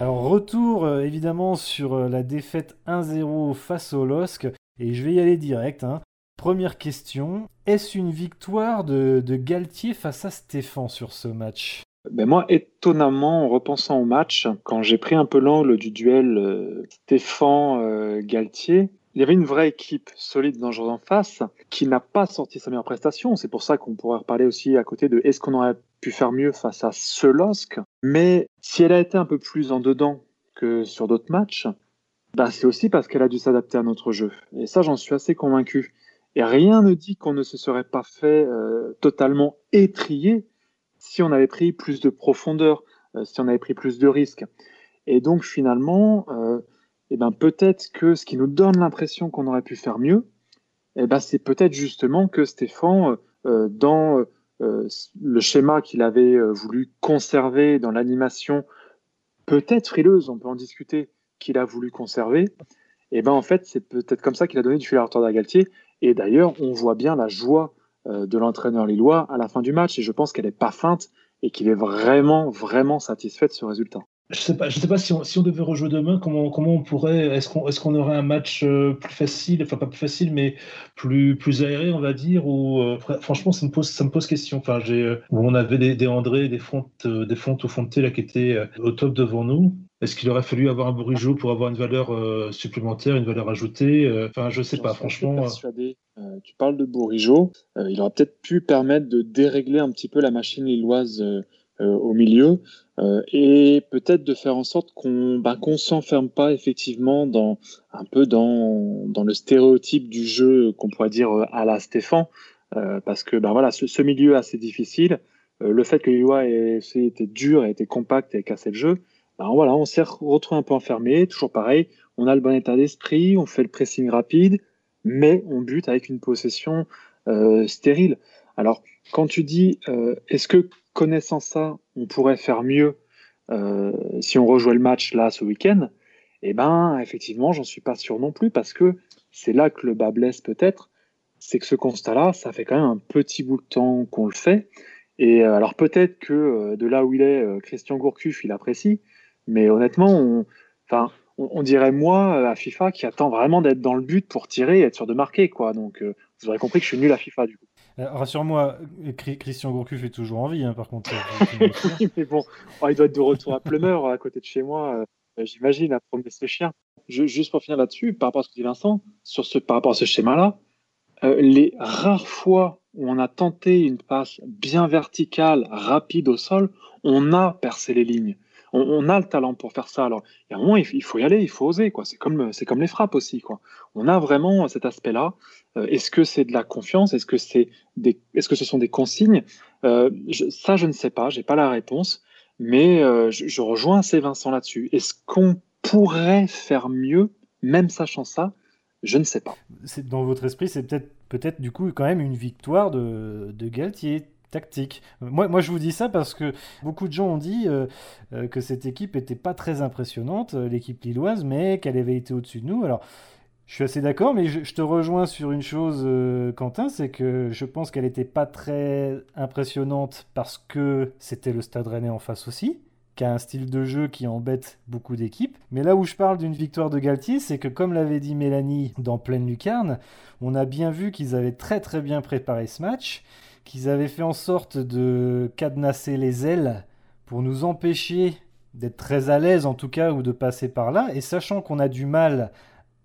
[SPEAKER 1] Alors retour euh, évidemment sur euh, la défaite 1-0 face au LOSC et je vais y aller direct. Hein. Première question, est-ce une victoire de, Galtier face à Stéphane sur ce match?
[SPEAKER 3] Ben moi, étonnamment, en repensant au match, quand j'ai pris un peu l'angle du duel euh, Stéphane-Galtier, il y avait une vraie équipe solide jour d'en face qui n'a pas sorti sa meilleure prestation. C'est pour ça qu'on pourrait reparler aussi à côté de est-ce qu'on aurait pu faire mieux face à ce LOSC. Mais si elle a été un peu plus en dedans que sur d'autres matchs, bah c'est aussi parce qu'elle a dû s'adapter à notre jeu. Et ça, j'en suis assez convaincu. Et rien ne dit qu'on ne se serait pas fait euh, totalement étrier si on avait pris plus de profondeur, euh, si on avait pris plus de risques. Et donc finalement, euh, eh ben, peut-être que ce qui nous donne l'impression qu'on aurait pu faire mieux, eh ben, c'est peut-être justement que Stéphane, dans euh, le schéma qu'il avait euh, voulu conserver dans l'animation, peut-être frileuse, on peut en discuter, qu'il a voulu conserver, et eh ben en fait, c'est peut-être comme ça qu'il a donné du fil à retordre à Galtier. Et d'ailleurs, on voit bien la joie euh, de l'entraîneur lillois à la fin du match, et je pense qu'elle n'est pas feinte et qu'il est vraiment, vraiment satisfait de ce résultat.
[SPEAKER 2] Je sais pas, je sais pas si on, si on devait rejouer demain, comment, comment on pourrait, est-ce qu'on est aurait un match euh, plus facile, enfin pas plus facile, mais plus, plus aéré, on va dire, ou euh, franchement, ça me pose, ça me pose question. Enfin, euh, où on avait des, André, des fontes, des fontes de là qui étaient au top devant nous. Est-ce qu'il aurait fallu avoir un Bourigeau pour avoir une valeur supplémentaire, une valeur ajoutée Enfin, je sais pas, franchement.
[SPEAKER 3] Persuadé. tu parles de Bourigeau, il aurait peut-être pu permettre de dérégler un petit peu la machine lilloise au milieu. Euh, et peut-être de faire en sorte qu'on bah, qu'on s'enferme pas effectivement dans un peu dans, dans le stéréotype du jeu qu'on pourrait dire euh, à la Stéphane, euh, parce que bah, voilà, ce, ce milieu assez difficile, euh, le fait que Lillois était dur, et était compact et cassé le jeu, bah, voilà, on s'est retrouvé un peu enfermé, toujours pareil, on a le bon état d'esprit, on fait le pressing rapide, mais on bute avec une possession stérile. Alors, quand tu dis, est-ce que connaissant ça, on pourrait faire mieux euh, si on rejouait le match là ce week-end, eh ben effectivement, j'en suis pas sûr non plus parce que c'est là que le bas blesse peut-être, c'est que ce constat-là, ça fait quand même un petit bout de temps qu'on le fait. Et euh, alors peut-être que euh, de là où il est, Christian Gourcuff, il apprécie, mais honnêtement, on, enfin, on, dirait moi à FIFA qui attend vraiment d'être dans le but pour tirer et être sûr de marquer, quoi. Donc vous aurez compris que je suis nul à FIFA du coup.
[SPEAKER 1] Euh, rassure-moi, Christian Gourcuff est toujours en vie, hein, par contre.
[SPEAKER 3] oui, mais bon, oh, il doit être de retour à Plumeur, à côté de chez moi, euh, j'imagine, à promener ses chiens. juste pour finir là-dessus, par rapport à ce que dit Vincent, sur ce, par rapport à ce schéma-là, euh, les rares fois où on a tenté une passe bien verticale, rapide au sol, on a percé les lignes on, a le talent pour faire ça. Alors, il y a un moment, il, faut y aller, il faut oser. Quoi. C'est comme, c'est comme les frappes aussi. Quoi. On a vraiment cet aspect-là. Euh, est-ce que c'est de la confiance? Est-ce que c'est des, est-ce que ce sont des consignes? Euh, Ça, je ne sais pas. J'ai pas la réponse. Mais euh, je, rejoins assez Vincent là-dessus. Est-ce qu'on pourrait faire mieux, même sachant ça? Je ne sais pas.
[SPEAKER 1] C'est, dans votre esprit, c'est peut-être, peut-être du coup quand même une victoire de, de Galtier tactique. Moi, je vous dis ça parce que beaucoup de gens ont dit euh, euh, que cette équipe était pas très impressionnante, euh, l'équipe lilloise, mais qu'elle avait été au-dessus de nous. Alors, je suis assez d'accord, mais je, te rejoins sur une chose, Quentin, c'est que je pense qu'elle n'était pas très impressionnante parce que c'était le Stade Rennais en face aussi qui a un style de jeu qui embête beaucoup d'équipes. Mais là où je parle d'une victoire de Galtier, c'est que comme l'avait dit Mélanie dans Pleine Lucarne, on a bien vu qu'ils avaient très très bien préparé ce match qu'ils avaient fait en sorte de cadenasser les ailes pour nous empêcher d'être très à l'aise en tout cas ou de passer par là. Et sachant qu'on a du mal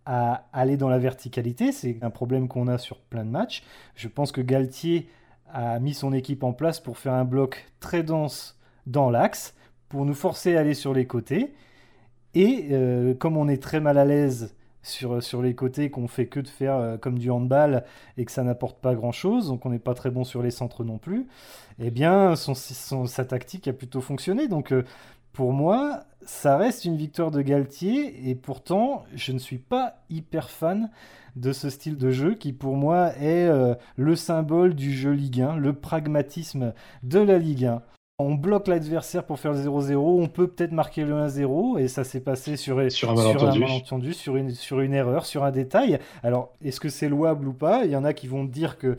[SPEAKER 1] à aller dans la verticalité, c'est un problème qu'on a sur plein de matchs, je pense que Galtier a mis son équipe en place pour faire un bloc très dense dans l'axe, pour nous forcer à aller sur les côtés. Et euh, comme on est très mal à l'aise sur, les côtés qu'on fait que de faire euh, comme du handball et que ça n'apporte pas grand chose, donc on n'est pas très bon sur les centres non plus, eh bien sa tactique a plutôt fonctionné. Donc euh, Pour moi, ça reste une victoire de Galtier et pourtant, je ne suis pas hyper fan de ce style de jeu qui pour moi est euh, le symbole du jeu Ligue 1, le pragmatisme de la Ligue 1. On bloque l'adversaire pour faire le 0-0, on peut peut-être marquer le 1-0 et ça s'est passé sur,
[SPEAKER 2] sur, un, malentendu.
[SPEAKER 1] sur, une, sur une erreur, sur un détail. Alors, est-ce que c'est louable ou pas? Il y en a qui vont dire que,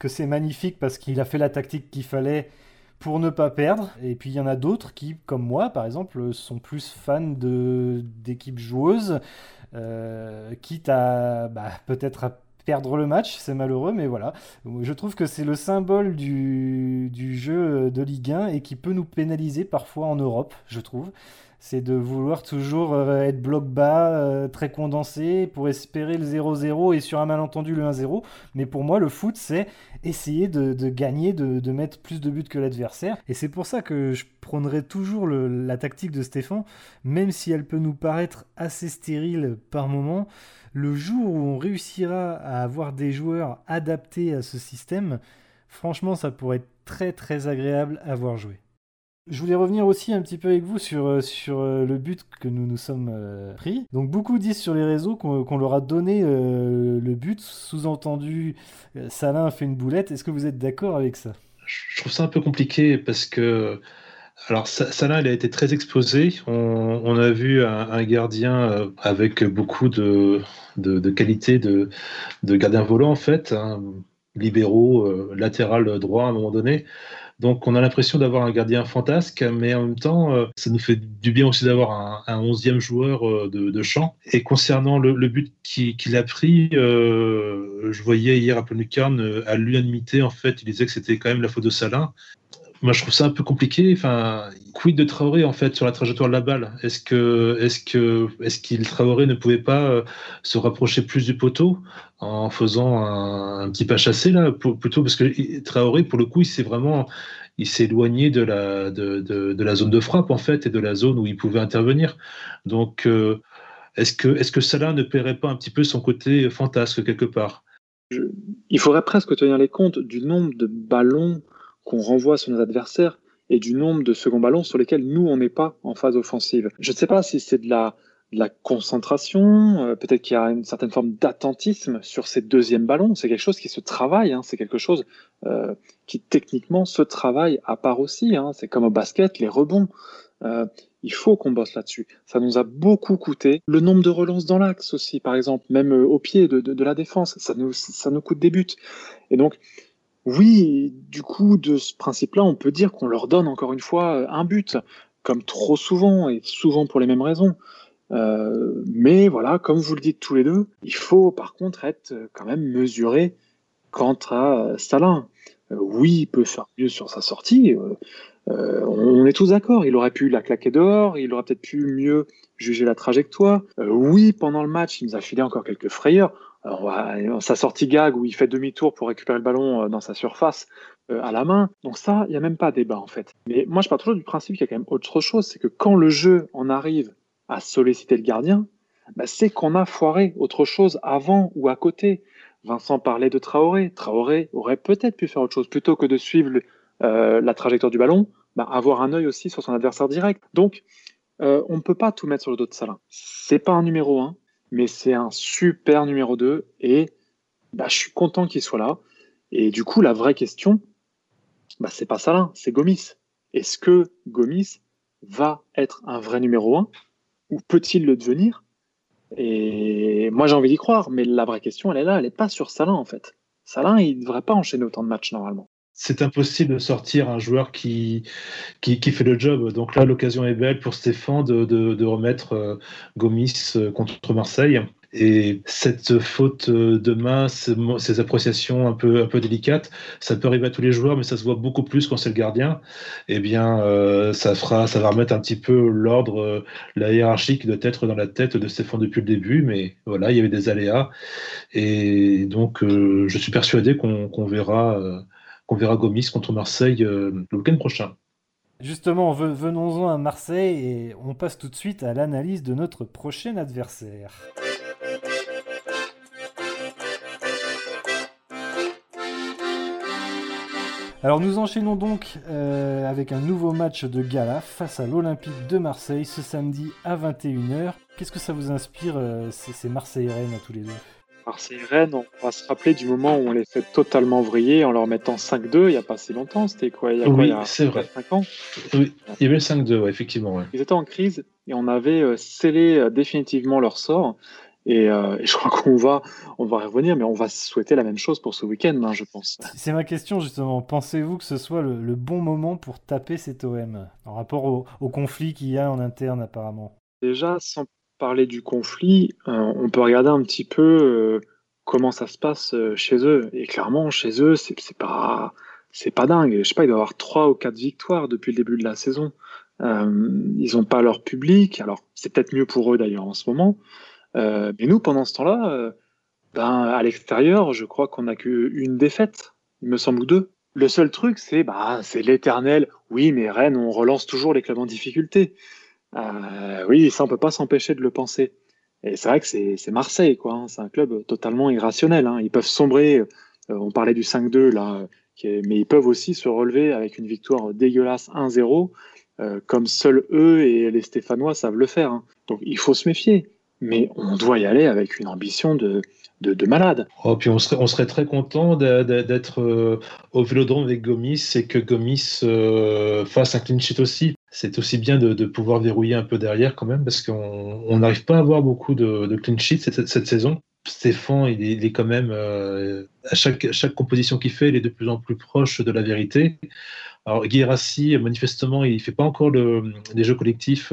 [SPEAKER 1] que c'est magnifique parce qu'il a fait la tactique qu'il fallait pour ne pas perdre. Et puis il y en a d'autres qui, comme moi par exemple, sont plus fans d'équipes joueuses, euh, quitte à bah, peut-être à perdre le match, c'est malheureux, mais voilà. Je trouve que c'est le symbole du, du, jeu de Ligue 1 et qui peut nous pénaliser parfois en Europe, je trouve c'est de vouloir toujours euh, être bloc bas, euh, très condensé, pour espérer le 0-0 et sur un malentendu le 1-0. Mais pour moi, le foot, c'est essayer de, gagner, de, mettre plus de buts que l'adversaire. Et c'est pour ça que je prônerai toujours la tactique de Stéphane, même si elle peut nous paraître assez stérile par moment. Le jour où on réussira à avoir des joueurs adaptés à ce système, franchement, ça pourrait être très très agréable à voir jouer. Je voulais revenir aussi un petit peu avec vous sur, euh, sur euh, le but que nous nous sommes euh, pris. Donc beaucoup disent sur les réseaux qu'on leur a donné le but, sous-entendu Salin a fait une boulette. Est-ce que vous êtes d'accord avec ça?
[SPEAKER 2] Je trouve ça un peu compliqué parce que alors Salin a été très exposé. On, a vu un, gardien avec beaucoup de, de, qualité de, de, gardien volant en fait, hein, libéraux, latéral droit à un moment donné. Donc on a l'impression d'avoir un gardien fantasque, mais en même temps, euh, ça nous fait du bien aussi d'avoir un, onzième joueur euh, de, champ. Et concernant le, but qu'il a pris, euh, je voyais hier à Lucarne, à l'unanimité, en fait, il disait que c'était quand même la faute de Salin. Moi, je trouve ça un peu compliqué. Enfin, quid de Traoré en fait sur la trajectoire de la balle? Est-ce que, est-ce que, est-ce qu'il Traoré ne pouvait pas se rapprocher plus du poteau? En faisant un, petit pas chassé là, plutôt parce que Traoré, pour le coup, il s'est vraiment, il s'est éloigné de la, de, de, la zone de frappe en fait et de la zone où il pouvait intervenir. Donc, euh, est-ce que, est-ce que Salah ne paierait pas un petit peu son côté fantasque quelque part?
[SPEAKER 3] Il faudrait presque tenir les comptes du nombre de ballons qu'on renvoie sur nos adversaires et du nombre de seconds ballons sur lesquels nous on n'est pas en phase offensive. Je ne sais pas si c'est de la la concentration, euh, peut-être qu'il y a une certaine forme d'attentisme sur ces deuxièmes ballons. C'est quelque chose qui se travaille, hein. c'est quelque chose euh, qui techniquement se travaille à part aussi. Hein. C'est comme au basket, les rebonds. Euh, il faut qu'on bosse là-dessus. Ça nous a beaucoup coûté. Le nombre de relances dans l'axe aussi, par exemple, même au pied de, la défense, ça nous, ça nous coûte des buts. Et donc, oui, du coup, de ce principe-là, on peut dire qu'on leur donne encore une fois un but, comme trop souvent, et souvent pour les mêmes raisons. Euh, mais voilà, comme vous le dites tous les deux, il faut par contre être euh, quand même mesuré quant à euh, Salin. oui, il peut faire mieux sur sa sortie. on est tous d'accord. Il aurait pu la claquer dehors. Il aurait peut-être pu mieux juger la trajectoire. oui, pendant le match, il nous a filé encore quelques frayeurs. Sa sortie gag où il fait demi-tour pour récupérer le ballon dans sa surface à la main. Donc ça, il n'y a même pas débat en fait. Mais moi, je pars toujours du principe qu'il y a quand même autre chose, c'est que quand le jeu en arrive à solliciter le gardien, bah, c'est qu'on a foiré autre chose avant ou à côté. Vincent parlait de Traoré. Traoré aurait peut-être pu faire autre chose plutôt que de suivre euh, la trajectoire du ballon, bah, avoir un œil aussi sur son adversaire direct. Donc, euh, on ne peut pas tout mettre sur le dos de Salin. C'est pas un numéro 1, mais c'est un super numéro 2 et bah, je suis content qu'il soit là. Et du coup, la vraie question, bah, c'est pas Salin, c'est Gomis. Est-ce que Gomis va être un vrai numéro 1 ou peut-il le devenir? Et moi, j'ai envie d'y croire, mais la vraie question, elle est là, elle n'est pas sur Salin en fait. Salin, il ne devrait pas enchaîner autant de matchs normalement.
[SPEAKER 2] C'est impossible de sortir un joueur qui, qui, fait le job. Donc là, l'occasion est belle pour Stéphane de, remettre euh, Gomis euh, contre Marseille. Et cette faute de main, ces appréciations un peu, délicates, ça peut arriver à tous les joueurs, mais ça se voit beaucoup plus quand c'est le gardien. Eh bien, euh, ça, fera, ça va remettre un petit peu l'ordre, euh, la hiérarchie qui doit être dans la tête de Stéphane depuis le début. Mais voilà, il y avait des aléas. Et donc, euh, je suis persuadé qu'on verra, qu'on verra Gomis contre Marseille le week-end prochain.
[SPEAKER 1] Justement, venons-en à Marseille et on passe tout de suite à l'analyse de notre prochain adversaire. Alors nous enchaînons donc euh, avec un nouveau match de gala face à l'Olympique de Marseille ce samedi à 21h. Qu'est-ce que ça vous inspire euh, ces, Marseille-Rennes à tous les deux?
[SPEAKER 3] Marseille-Rennes, on va se rappeler du moment où on les fait totalement vriller en leur mettant 5-2 il n'y a pas si longtemps. C'était quoi Il y a,
[SPEAKER 2] oui,
[SPEAKER 3] quoi,
[SPEAKER 2] c'est vrai. 5 ans? Oui, il y avait le 5-2, effectivement.
[SPEAKER 3] Ils étaient en crise et on avait euh, scellé définitivement leur sort. Euh, et, je crois qu'on va, on va revenir, mais on va souhaiter la même chose pour ce week-end, hein, je pense.
[SPEAKER 1] C'est ma question justement. Pensez-vous que ce soit le, bon moment pour taper cet OM en rapport au, conflit qu'il y a en interne apparemment?
[SPEAKER 3] Déjà, sans parler du conflit, euh, on peut regarder un petit peu euh, comment ça se passe chez eux. Et clairement, chez eux, c'est pas, c'est pas dingue. Je sais pas, il doit y avoir trois ou quatre victoires depuis le début de la saison. ils n'ont pas leur public. Alors, c'est peut-être mieux pour eux d'ailleurs en ce moment. Euh, mais nous, pendant ce temps-là, euh, ben, à l'extérieur, je crois qu'on n'a qu'une défaite, il me semble, ou deux. Le seul truc, c'est bah, c'est l'éternel. Oui, mais Rennes, on relance toujours les clubs en difficulté. Euh, oui, ça, on peut pas s'empêcher de le penser. Et c'est vrai que c'est Marseille, quoi. Hein. C'est un club totalement irrationnel. Hein. Ils peuvent sombrer. on parlait du 5-2 là, mais ils peuvent aussi se relever avec une victoire dégueulasse 1-0, comme seuls eux et les Stéphanois savent le faire. Hein. Donc il faut se méfier mais on doit y aller avec une ambition de, de, malade.
[SPEAKER 2] Oh, puis on serait, on serait très content d'être euh, au Vélodrome avec Gomis et que Gomis euh, fasse un clean sheet aussi. C'est aussi bien de, pouvoir verrouiller un peu derrière quand même, parce qu'on n'arrive pas à avoir beaucoup de, de clean sheets cette, cette, saison. Stéphane, il est, quand même, euh, à chaque, chaque composition qu'il fait, il est de plus en plus proche de la vérité. Alors, Guérassi, manifestement, il ne fait pas encore le, les jeux collectifs,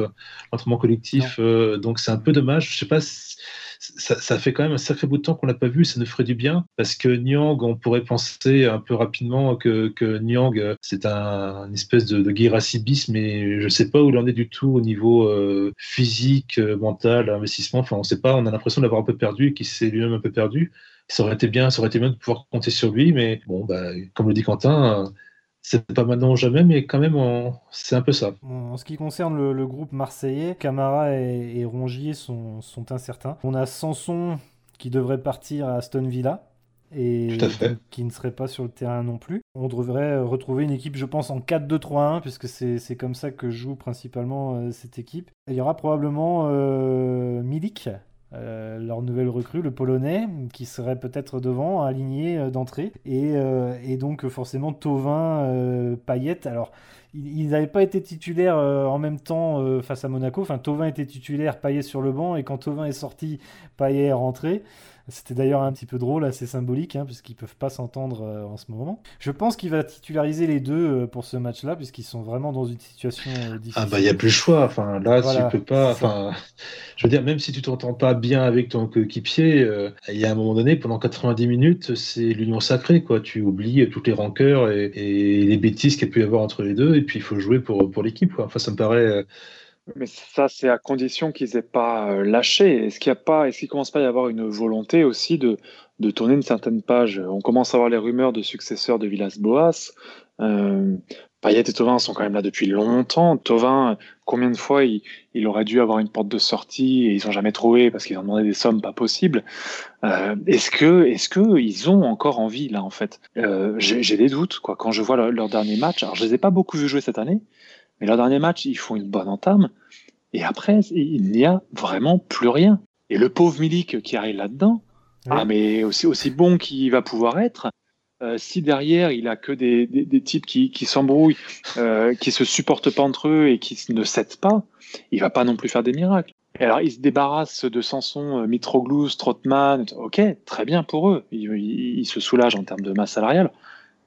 [SPEAKER 2] l'entraînement collectif, euh, donc c'est un peu dommage. Je sais pas, ça, fait quand même un sacré bout de temps qu'on l'a pas vu, ça nous ferait du bien, parce que Nyang, on pourrait penser un peu rapidement que, que Nyang, c'est un espèce de, de bis, mais je ne sais pas où il en est du tout au niveau euh, physique, euh, mental, investissement. Enfin, on ne sait pas, on a l'impression d'avoir un peu perdu et qu'il s'est lui-même un peu perdu. Ça aurait été bien, ça aurait été bien de pouvoir compter sur lui, mais bon, bah, comme le dit Quentin, c'est pas maintenant ou jamais, mais quand même, c'est un peu ça.
[SPEAKER 1] En ce qui concerne le, groupe marseillais, Camara et, Rongier sont, incertains. On a Sanson qui devrait partir à Aston Villa et qui ne serait pas sur le terrain non plus. On devrait retrouver une équipe, je pense, en 4-2-3-1, puisque c'est comme ça que joue principalement euh, cette équipe. il y aura probablement euh, Milik euh, leur nouvelle recrue, le Polonais, qui serait peut-être devant, aligné euh, d'entrée. Euh, et, donc forcément Tovin, Payet. Alors ils n'avaient pas été titulaires en même temps face à Monaco. Enfin, Tovin était titulaire, Payet sur le banc, et quand Tovin est sorti, Payet est rentré. C'était d'ailleurs un petit peu drôle, assez symbolique, hein, puisqu'ils peuvent pas s'entendre euh, en ce moment. Je pense qu'il va titulariser les deux euh, pour ce match-là, puisqu'ils sont vraiment dans une situation difficile.
[SPEAKER 2] Euh, ah bah il y a plus le choix. Enfin là, tu peux pas. Enfin, je veux dire, même si tu t'entends pas bien avec ton coéquipier, il y a un moment donné, pendant 90 minutes, c'est l'union sacrée, quoi. Tu oublies toutes les rancœurs et, les bêtises qu'il y a pu y avoir entre les deux, et puis il faut jouer pour pour l'équipe. Enfin, ça me paraît
[SPEAKER 3] mais ça, c'est à condition qu'ils aient pas euh, lâché. Est-ce qu'il pas, est-ce commence pas à y avoir une volonté aussi de, de tourner une certaine page? On commence à avoir les rumeurs de successeurs de Villas-Boas. Euh, Payet et Tovin sont quand même là depuis longtemps. Tovin, combien de fois il, il, aurait dû avoir une porte de sortie et ils ont jamais trouvé parce qu'ils ont demandé des sommes pas possibles. Euh, est-ce que, est-ce que ont encore envie là en fait? Euh, J'ai des doutes quoi. Quand je vois leur, leur, dernier match, alors je les ai pas beaucoup vu jouer cette année, mais leur dernier match, ils font une bonne entame. Et après, il n'y a vraiment plus rien. Et le pauvre Milik qui arrive là-dedans, ah, mais aussi, aussi bon qu'il va pouvoir être, euh, si derrière il a que des, des, types qui, qui s'embrouillent, euh, qui se supportent pas entre eux et qui ne cèdent pas, il va pas non plus faire des miracles. Et alors, il se débarrasse de Sanson, euh, Mitroglou, Strottmann. Ok, très bien pour eux. Ils, se soulagent en termes de masse salariale.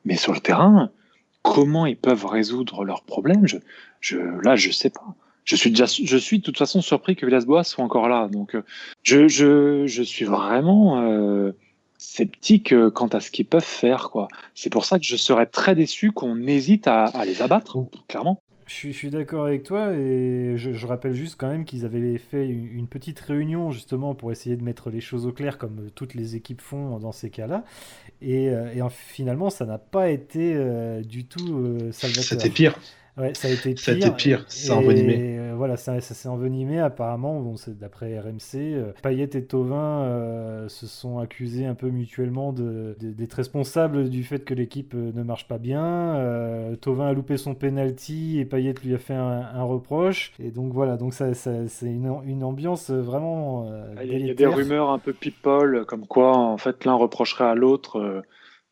[SPEAKER 3] Mais sur le terrain, comment ils peuvent résoudre leurs problèmes je, je, Là, je sais pas. Je suis déjà, je suis de toute façon surpris que Villas-Boas soit encore là. Donc, euh, je, je, je suis vraiment euh, sceptique euh, quant à ce qu'ils peuvent faire. C'est pour ça que je serais très déçu qu'on hésite à, à les abattre, clairement.
[SPEAKER 1] Je suis, d'accord avec toi et je, rappelle juste quand même qu'ils avaient fait une, petite réunion justement pour essayer de mettre les choses au clair comme toutes les équipes font dans ces cas-là. Et, euh, finalement, ça n'a pas été euh, du tout euh, salvateur.
[SPEAKER 2] C'était pire.
[SPEAKER 1] Ouais, ça a été pire.
[SPEAKER 2] Ça a été pire, ça a envenimé.
[SPEAKER 1] Euh, voilà, ça, s'est envenimé apparemment. Bon, d'après RMC, euh, Payet et Tovin euh, se sont accusés un peu mutuellement d'être responsables du fait que l'équipe ne marche pas bien. Tovin a loupé son penalty et Payet lui a fait un, reproche. Et donc voilà, donc ça, c'est une, une, ambiance vraiment.
[SPEAKER 3] Il y, a des rumeurs un peu people comme quoi en fait l'un reprocherait à l'autre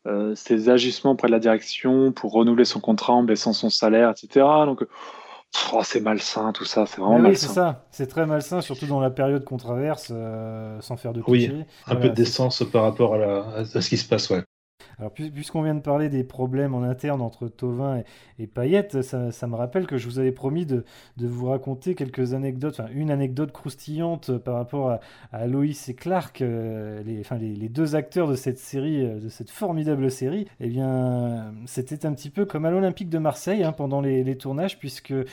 [SPEAKER 3] euh, ses agissements auprès de la direction pour renouveler son contrat en baissant son salaire, etc. Donc, oh, c'est malsain tout ça, c'est vraiment malsain. Oui,
[SPEAKER 1] c'est ça, c'est très malsain, surtout dans la période qu'on traverse, euh, sans faire de
[SPEAKER 2] cliché. Oui, un peu de décence par rapport à, à, ce qui se passe, ouais.
[SPEAKER 1] Alors, puisqu'on vient de parler des problèmes en interne entre Tovin et, et Payette, ça, me rappelle que je vous avais promis de, vous raconter quelques anecdotes, enfin une anecdote croustillante par rapport à, Loïs et Clark, euh, les, deux acteurs de cette série, euh, de cette formidable série. Eh bien, c'était un petit peu comme à l'Olympique de Marseille hein, pendant les, tournages, puisque euh,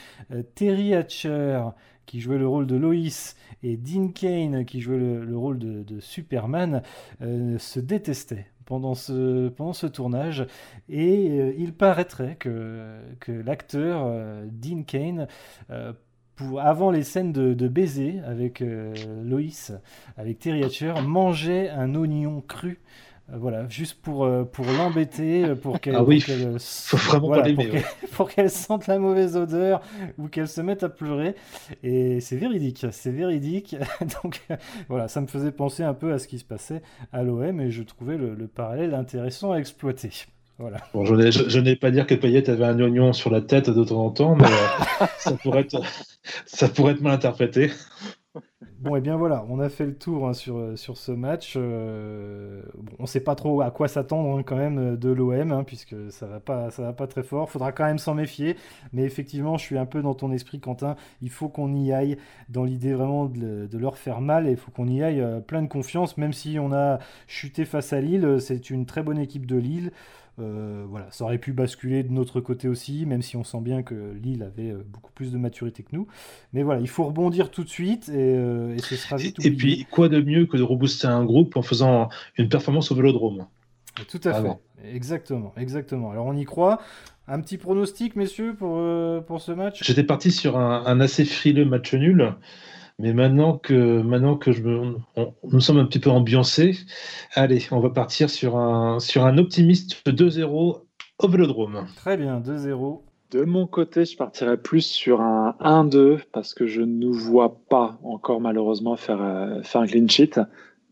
[SPEAKER 1] Terry Hatcher, qui jouait le rôle de Loïs, et Dean Kane, qui jouait le, rôle de, Superman, se détestaient pendant ce, tournage. Et euh, il paraîtrait que, l'acteur euh, Dean Kane, euh, avant les scènes de, de baiser avec Loïs, avec Terry Hatcher, mangeait un oignon cru voilà, juste pour, euh, pour l'embêter, euh, pour qu'elle pour qu'elle sente la mauvaise odeur ou qu'elle se mette à pleurer. Et c'est véridique, c'est véridique. Donc voilà, ça me faisait penser un peu à ce qui se passait à l'OM et je trouvais le, parallèle intéressant à exploiter. Voilà.
[SPEAKER 2] Bon, je n'ai pas dire que Payet avait un oignon sur la tête de temps en temps, mais ça, pourrait être, ça pourrait être mal interprété.
[SPEAKER 1] Bon, et bien voilà, on a fait le tour hein, sur, euh, sur ce match. Euh, on ne sait pas trop à quoi s'attendre hein, quand même euh, de l'OM, hein, puisque ça va pas, ça va pas très fort. Faudra quand même s'en méfier. Mais effectivement, je suis un peu dans ton esprit, Quentin. Il faut qu'on y aille dans l'idée vraiment de, leur faire mal. Il faut qu'on y aille plein de confiance, même si on a chuté face à Lille. C'est une très bonne équipe de Lille. Euh, voilà, ça aurait pu basculer de notre côté aussi, même si on sent bien que Lille avait euh, beaucoup plus de maturité que nous. Mais voilà, il faut rebondir tout de suite et, euh, ce sera vite.
[SPEAKER 2] Et, puis, quoi de mieux que de rebooster un groupe en faisant une performance au vélodrome?
[SPEAKER 1] Tout à fait, exactement, exactement. Alors on y croit. Un petit pronostic, messieurs, pour, pour ce match?
[SPEAKER 2] J'étais parti sur un, un assez frileux match nul. Mais maintenant que, maintenant que je me, nous sommes un petit peu ambiancés, allez, on va partir sur un, sur un optimiste 2-0 au Vélodrome.
[SPEAKER 1] Très bien, 2-0.
[SPEAKER 3] De mon côté, je partirais plus sur un 1-2 parce que je ne nous vois pas encore malheureusement faire, euh, faire un clean sheet,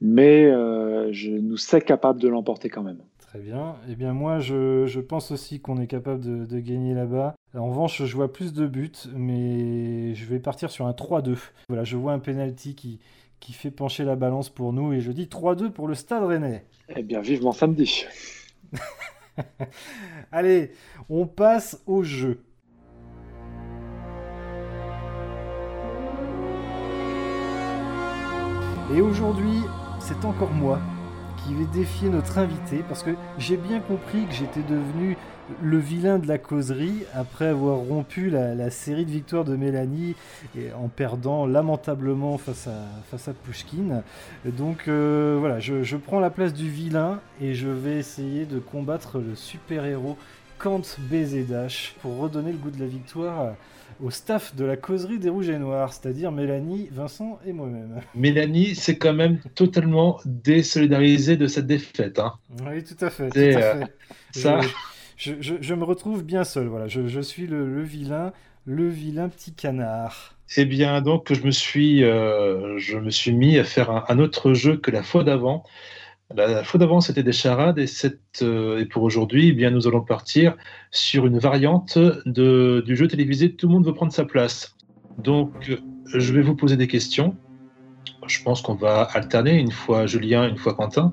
[SPEAKER 3] mais euh, je nous sais capable de l'emporter quand même.
[SPEAKER 1] Très bien. Eh bien, moi, je, pense aussi qu'on est capable de, gagner là-bas. En revanche, je vois plus de buts, mais je vais partir sur un 3-2. Voilà, je vois un penalty qui, qui fait pencher la balance pour nous et je dis 3-2 pour le Stade Rennais.
[SPEAKER 3] Eh bien, vivement samedi.
[SPEAKER 1] Allez, on passe au jeu. Et aujourd'hui, c'est encore moi qui vais défier notre invité parce que j'ai bien compris que j'étais devenu le vilain de la causerie après avoir rompu la, série de victoires de Mélanie en perdant lamentablement face à, face à Pushkin. Donc euh, voilà, je, prends la place du vilain et je vais essayer de combattre le super-héros Kant Dash pour redonner le goût de la victoire au staff de la causerie des Rouges et Noirs, c'est-à-dire Mélanie, Vincent et moi-même.
[SPEAKER 2] Mélanie, c'est quand même totalement désolidarisée de cette défaite. Hein.
[SPEAKER 1] Oui, tout à fait. Euh, ça... Je, me retrouve bien seul, voilà. Je, suis le, vilain, le vilain petit canard.
[SPEAKER 2] Eh bien, donc, je me suis, euh, je me suis mis à faire un, un autre jeu que la fois d'avant. La fois d'avant, c'était des charades, et, euh, pour aujourd'hui, eh bien, nous allons partir sur une variante de, du jeu télévisé Tout le monde veut prendre sa place. Donc, je vais vous poser des questions. Je pense qu'on va alterner une fois Julien, une fois Quentin.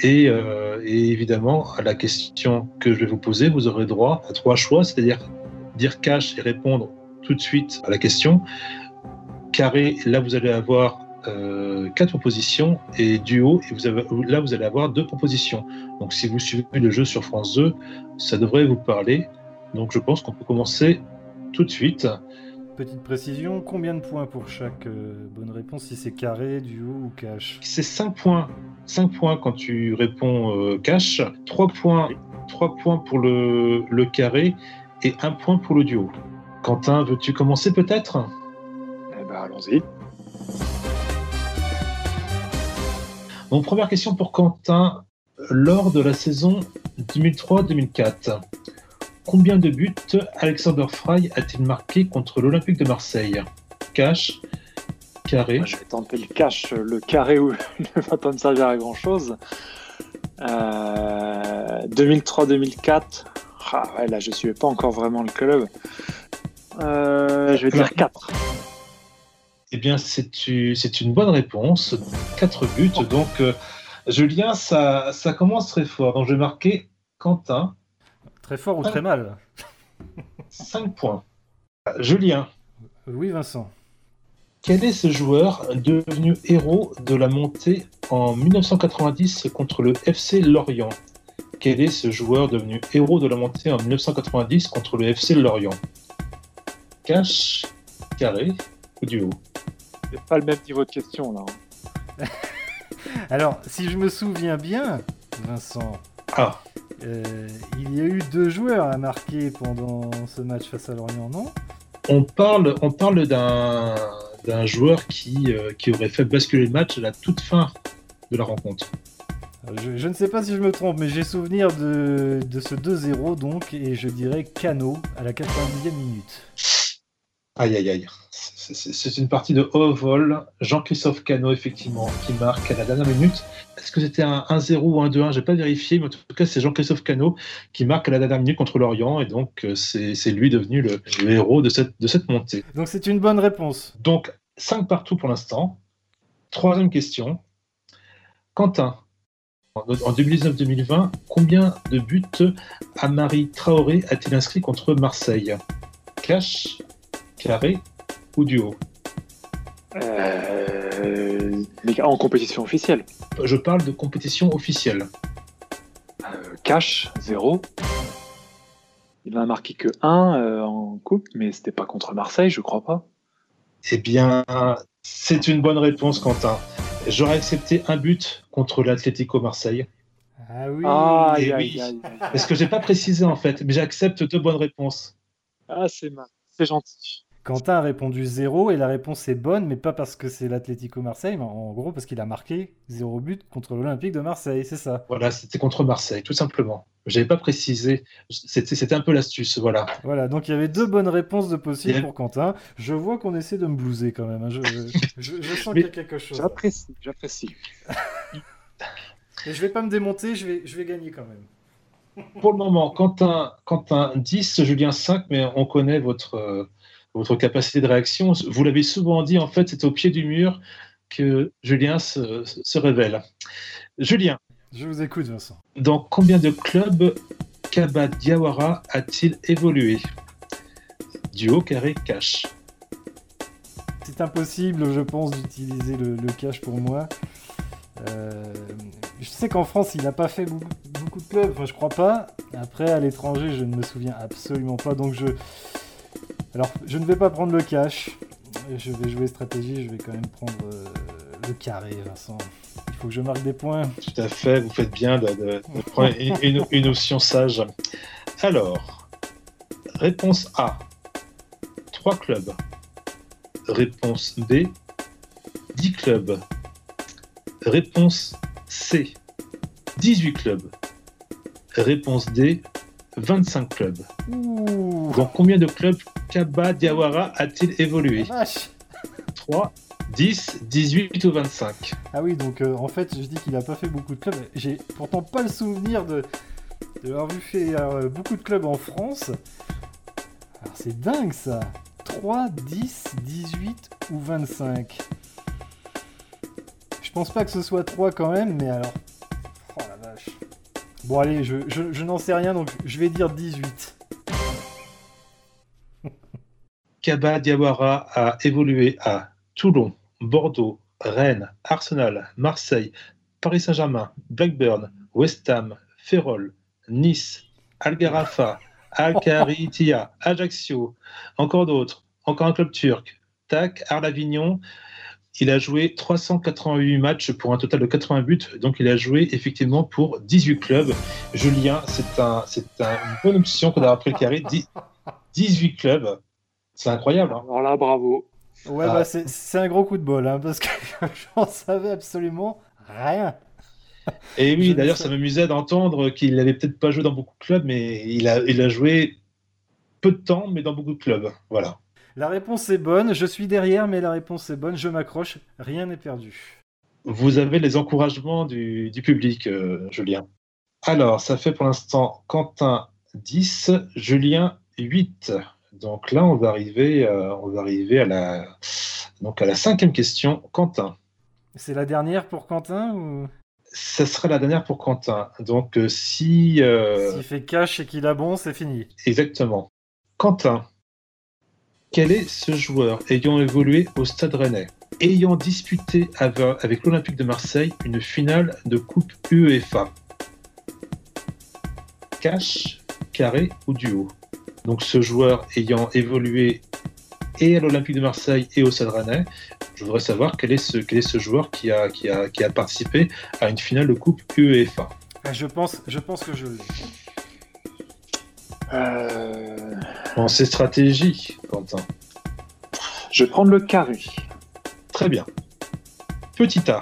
[SPEAKER 2] Et, euh, et, évidemment, à la question que je vais vous poser, vous aurez droit à trois choix, c'est-à-dire dire cash et répondre tout de suite à la question. Carré, là, vous allez avoir euh, quatre propositions et duo, et vous avez, là vous allez avoir deux propositions. Donc si vous suivez le jeu sur France 2, ça devrait vous parler. Donc je pense qu'on peut commencer tout de suite.
[SPEAKER 1] Petite précision, combien de points pour chaque euh, bonne réponse si c'est carré, duo ou cash?
[SPEAKER 2] C'est 5 points. 5 points quand tu réponds euh, cash, 3 points, 3 points pour le, le carré et 1 point pour le duo. Quentin, veux-tu commencer peut-être?
[SPEAKER 3] Eh ben, allons-y.
[SPEAKER 2] Mon première question pour Quentin. Lors de la saison 2003-2004, combien de buts Alexander Fry a-t-il marqué contre l'Olympique de Marseille? Cash, carré.
[SPEAKER 3] Je vais tenter le cash. Le carré ne va pas me servir à grand chose. 2003-2004. Ah ouais, là, je ne suivais pas encore vraiment le club. Euh, je vais dire 4.
[SPEAKER 2] Eh bien, c'est une bonne réponse. 4 buts. Donc, euh, Julien, ça, ça commence très fort. Donc, je vais marquer Quentin.
[SPEAKER 1] Très fort ou très mal
[SPEAKER 2] 5 points. Julien.
[SPEAKER 1] Oui, Vincent.
[SPEAKER 2] Quel est ce joueur devenu héros de la montée en 1990 contre le FC Lorient? Quel est ce joueur devenu héros de la montée en 1990 contre le FC Lorient? Cache, carré ou duo
[SPEAKER 3] C'est pas le même niveau de question là. Hein.
[SPEAKER 1] Alors, si je me souviens bien, Vincent,
[SPEAKER 2] ah.
[SPEAKER 1] Euh, il y a eu deux joueurs à marquer pendant ce match face à Lorient, non?
[SPEAKER 2] On parle, on parle d'un d'un joueur qui, euh, qui aurait fait basculer le match à la toute fin de la rencontre.
[SPEAKER 1] Je, ne sais pas si je me trompe, mais j'ai souvenir de, de ce 2-0 donc, et je dirais Cano à la 90e minute.
[SPEAKER 2] Aïe aïe aïe. C'est une partie de haut vol. Jean-Christophe Cano, effectivement, qui marque à la dernière minute. Est-ce que c'était un 1-0 ou un 2-1 Je n'ai pas vérifié, mais en tout cas, c'est Jean-Christophe Cano qui marque à la dernière minute contre l'Orient. Et donc, euh, c'est lui devenu le, héros de cette, de cette montée.
[SPEAKER 1] Donc, c'est une bonne réponse.
[SPEAKER 2] Donc, 5 partout pour l'instant. Troisième question. Quentin, en 2019-2020, combien de buts Amari Traoré a-t-il inscrit contre Marseille? Cash, carré ou duo
[SPEAKER 3] euh, En compétition officielle.
[SPEAKER 2] Je parle de compétition officielle.
[SPEAKER 3] Euh, cash, 0. Il n'a marqué que 1 euh, en coupe, mais c'était pas contre Marseille, je crois pas.
[SPEAKER 2] Eh bien, c'est une bonne réponse, Quentin. J'aurais accepté un but contre l'Atlético Marseille.
[SPEAKER 1] Ah oui.
[SPEAKER 3] Ah, aïe, aïe, aïe,
[SPEAKER 2] Parce que j'ai pas précisé en fait, mais j'accepte deux bonnes réponses.
[SPEAKER 3] Ah, c'est mal. C'est gentil.
[SPEAKER 1] Quentin a répondu 0 et la réponse est bonne, mais pas parce que c'est l'Atlético Marseille, mais en gros parce qu'il a marqué 0 but contre l'Olympique de Marseille, c'est ça
[SPEAKER 2] Voilà, c'était contre Marseille, tout simplement. Je n'avais pas précisé, c'était un peu l'astuce, voilà.
[SPEAKER 1] Voilà, donc il y avait deux bonnes réponses de possible pour Quentin. Je vois qu'on essaie de me blouser quand même, hein. je, sens qu'il y a quelque chose.
[SPEAKER 3] J'apprécie, j'apprécie.
[SPEAKER 1] Et je vais pas me démonter, je vais, je vais gagner quand même.
[SPEAKER 2] Pour le moment, Quentin, Quentin 10, Julien 5, mais on connaît votre votre capacité de réaction. Vous l'avez souvent dit, en fait, c'est au pied du mur que Julien se, révèle. Julien.
[SPEAKER 1] Je vous écoute, Vincent.
[SPEAKER 2] Dans combien de clubs Kaba Diawara a-t-il évolué? Duo, carré, cash.
[SPEAKER 1] C'est impossible, je pense, d'utiliser le, cash pour moi. Euh, je sais qu'en France, il n'a pas fait beaucoup, beaucoup, de clubs, enfin, je crois pas. Après, à l'étranger, je ne me souviens absolument pas. Donc, je, alors, je ne vais pas prendre le cash. Je vais jouer stratégie, je vais quand même prendre euh, le carré, Vincent. Il faut que je marque des points.
[SPEAKER 2] Tout à fait, vous faites bien de, prendre une, une, option sage. Alors, réponse A, 3 clubs. Réponse B, 10 clubs. Réponse C, 18 clubs. Réponse D, 25 clubs. Donc combien de clubs Kaba Diawara a-t-il évolué 3, 10, 18 ou 25
[SPEAKER 1] Ah oui, donc euh, en fait, je dis qu'il n'a pas fait beaucoup de clubs. J'ai pourtant pas le souvenir de d'avoir vu faire euh, beaucoup de clubs en France. Alors c'est dingue ça 3, 10, 18 ou 25 Je pense pas que ce soit 3 quand même, mais alors... Bon allez, je, je n'en sais rien, donc je vais dire 18.
[SPEAKER 2] Kaba Diawara a évolué à Toulon, Bordeaux, Rennes, Arsenal, Marseille, Paris Saint-Germain, Blackburn, West Ham, Ferrol, Nice, Algarafa, Alcaritia, Ajaccio, encore d'autres, encore un club turc, TAC, Arles-Avignon. Il a joué 388 matchs pour un total de 80 buts, donc il a joué effectivement pour 18 clubs. Julien, c'est un, une bonne option qu'on a après le carré, 18 clubs. C'est incroyable. Hein.
[SPEAKER 3] Alors là, bravo.
[SPEAKER 1] Ouais, bah, c'est un gros coup de bol, hein, parce que j'en savais absolument rien.
[SPEAKER 2] Et oui, d'ailleurs, ça m'amusait d'entendre qu'il n'avait peut-être pas joué dans beaucoup de clubs, mais il a, il a joué peu de temps, mais dans beaucoup de clubs. Voilà.
[SPEAKER 1] La réponse est bonne. Je suis derrière, mais la réponse est bonne. Je m'accroche. Rien n'est perdu.
[SPEAKER 2] Vous avez les encouragements du, public, euh, Julien. Alors, ça fait pour l'instant Quentin 10, Julien 8. Donc là, on va arriver, euh, on va arriver à, la, donc à la cinquième question. Quentin.
[SPEAKER 1] C'est la dernière pour Quentin ou?
[SPEAKER 2] Ça sera la dernière pour Quentin. Donc, euh, si.
[SPEAKER 1] S'il fait cash et qu'il a bon, c'est fini.
[SPEAKER 2] Exactement. Quentin, quel est ce joueur ayant évolué au Stade Rennais, ayant disputé avec l'Olympique de Marseille une finale de Coupe UEFA? Cash, carré ou duo? Donc ce joueur ayant évolué et à l'Olympique de Marseille et au Stade Rennais, je voudrais savoir quel est ce, joueur qui a participé à une finale de Coupe UEFA.
[SPEAKER 1] Ah, je pense, je pense que je l'ai.
[SPEAKER 3] Euh...
[SPEAKER 2] C'est stratégie, Quentin.
[SPEAKER 3] Je vais prendre le carré.
[SPEAKER 2] Très bien. Petit A.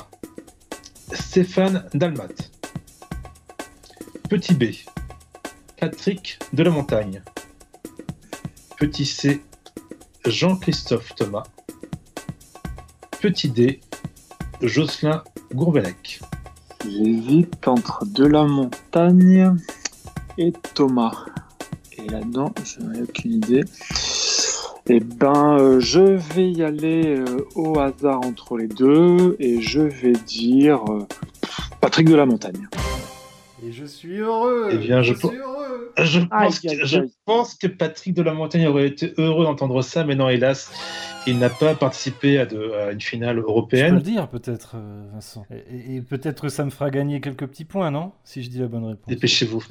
[SPEAKER 2] Stéphane Dalmat. Petit B. Patrick de la Montagne. Petit C. Jean-Christophe Thomas. Petit D. Jocelyn Gourvenec.
[SPEAKER 3] J'hésite entre de la Montagne et Thomas. Et là-dedans, je n'ai aucune idée. Eh ben, euh, je vais y aller euh, au hasard entre les deux et je vais dire euh, Patrick de la Montagne.
[SPEAKER 1] Et je suis heureux.
[SPEAKER 2] Eh bien, je, suis heureux. Je, pense que, je pense que Patrick de la Montagne aurait été heureux d'entendre ça, mais non, hélas, il n'a pas participé à, de, une finale européenne. Je peux
[SPEAKER 1] le dire, peut-être, Vincent. Et, peut-être que ça me fera gagner quelques petits points, non? Si je dis la bonne réponse.
[SPEAKER 2] Dépêchez-vous.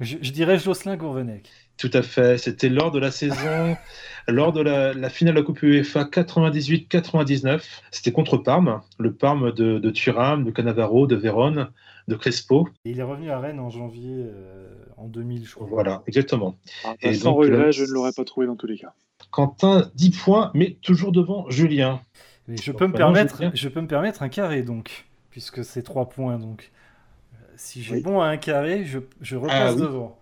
[SPEAKER 1] Je, je, dirais Jocelyn Gourvenec.
[SPEAKER 2] Tout à fait. C'était lors de la saison, lors de la, finale de la Coupe UEFA 98-99. C'était contre Parme, le Parme de, de Thuram, de Cannavaro, de Vérone, de Crespo.
[SPEAKER 1] Et il est revenu à Rennes en janvier euh, en 2000, je crois.
[SPEAKER 2] Voilà, exactement.
[SPEAKER 3] Ah, et sans regret, je ne l'aurais pas trouvé dans tous les cas.
[SPEAKER 2] Quentin, 10 points, mais toujours devant Julien.
[SPEAKER 1] je, peux me permettre, je peux me permettre un carré, donc, puisque c'est 3 points. Donc, euh, si j'ai bon à un carré, je, je repasse ah devant.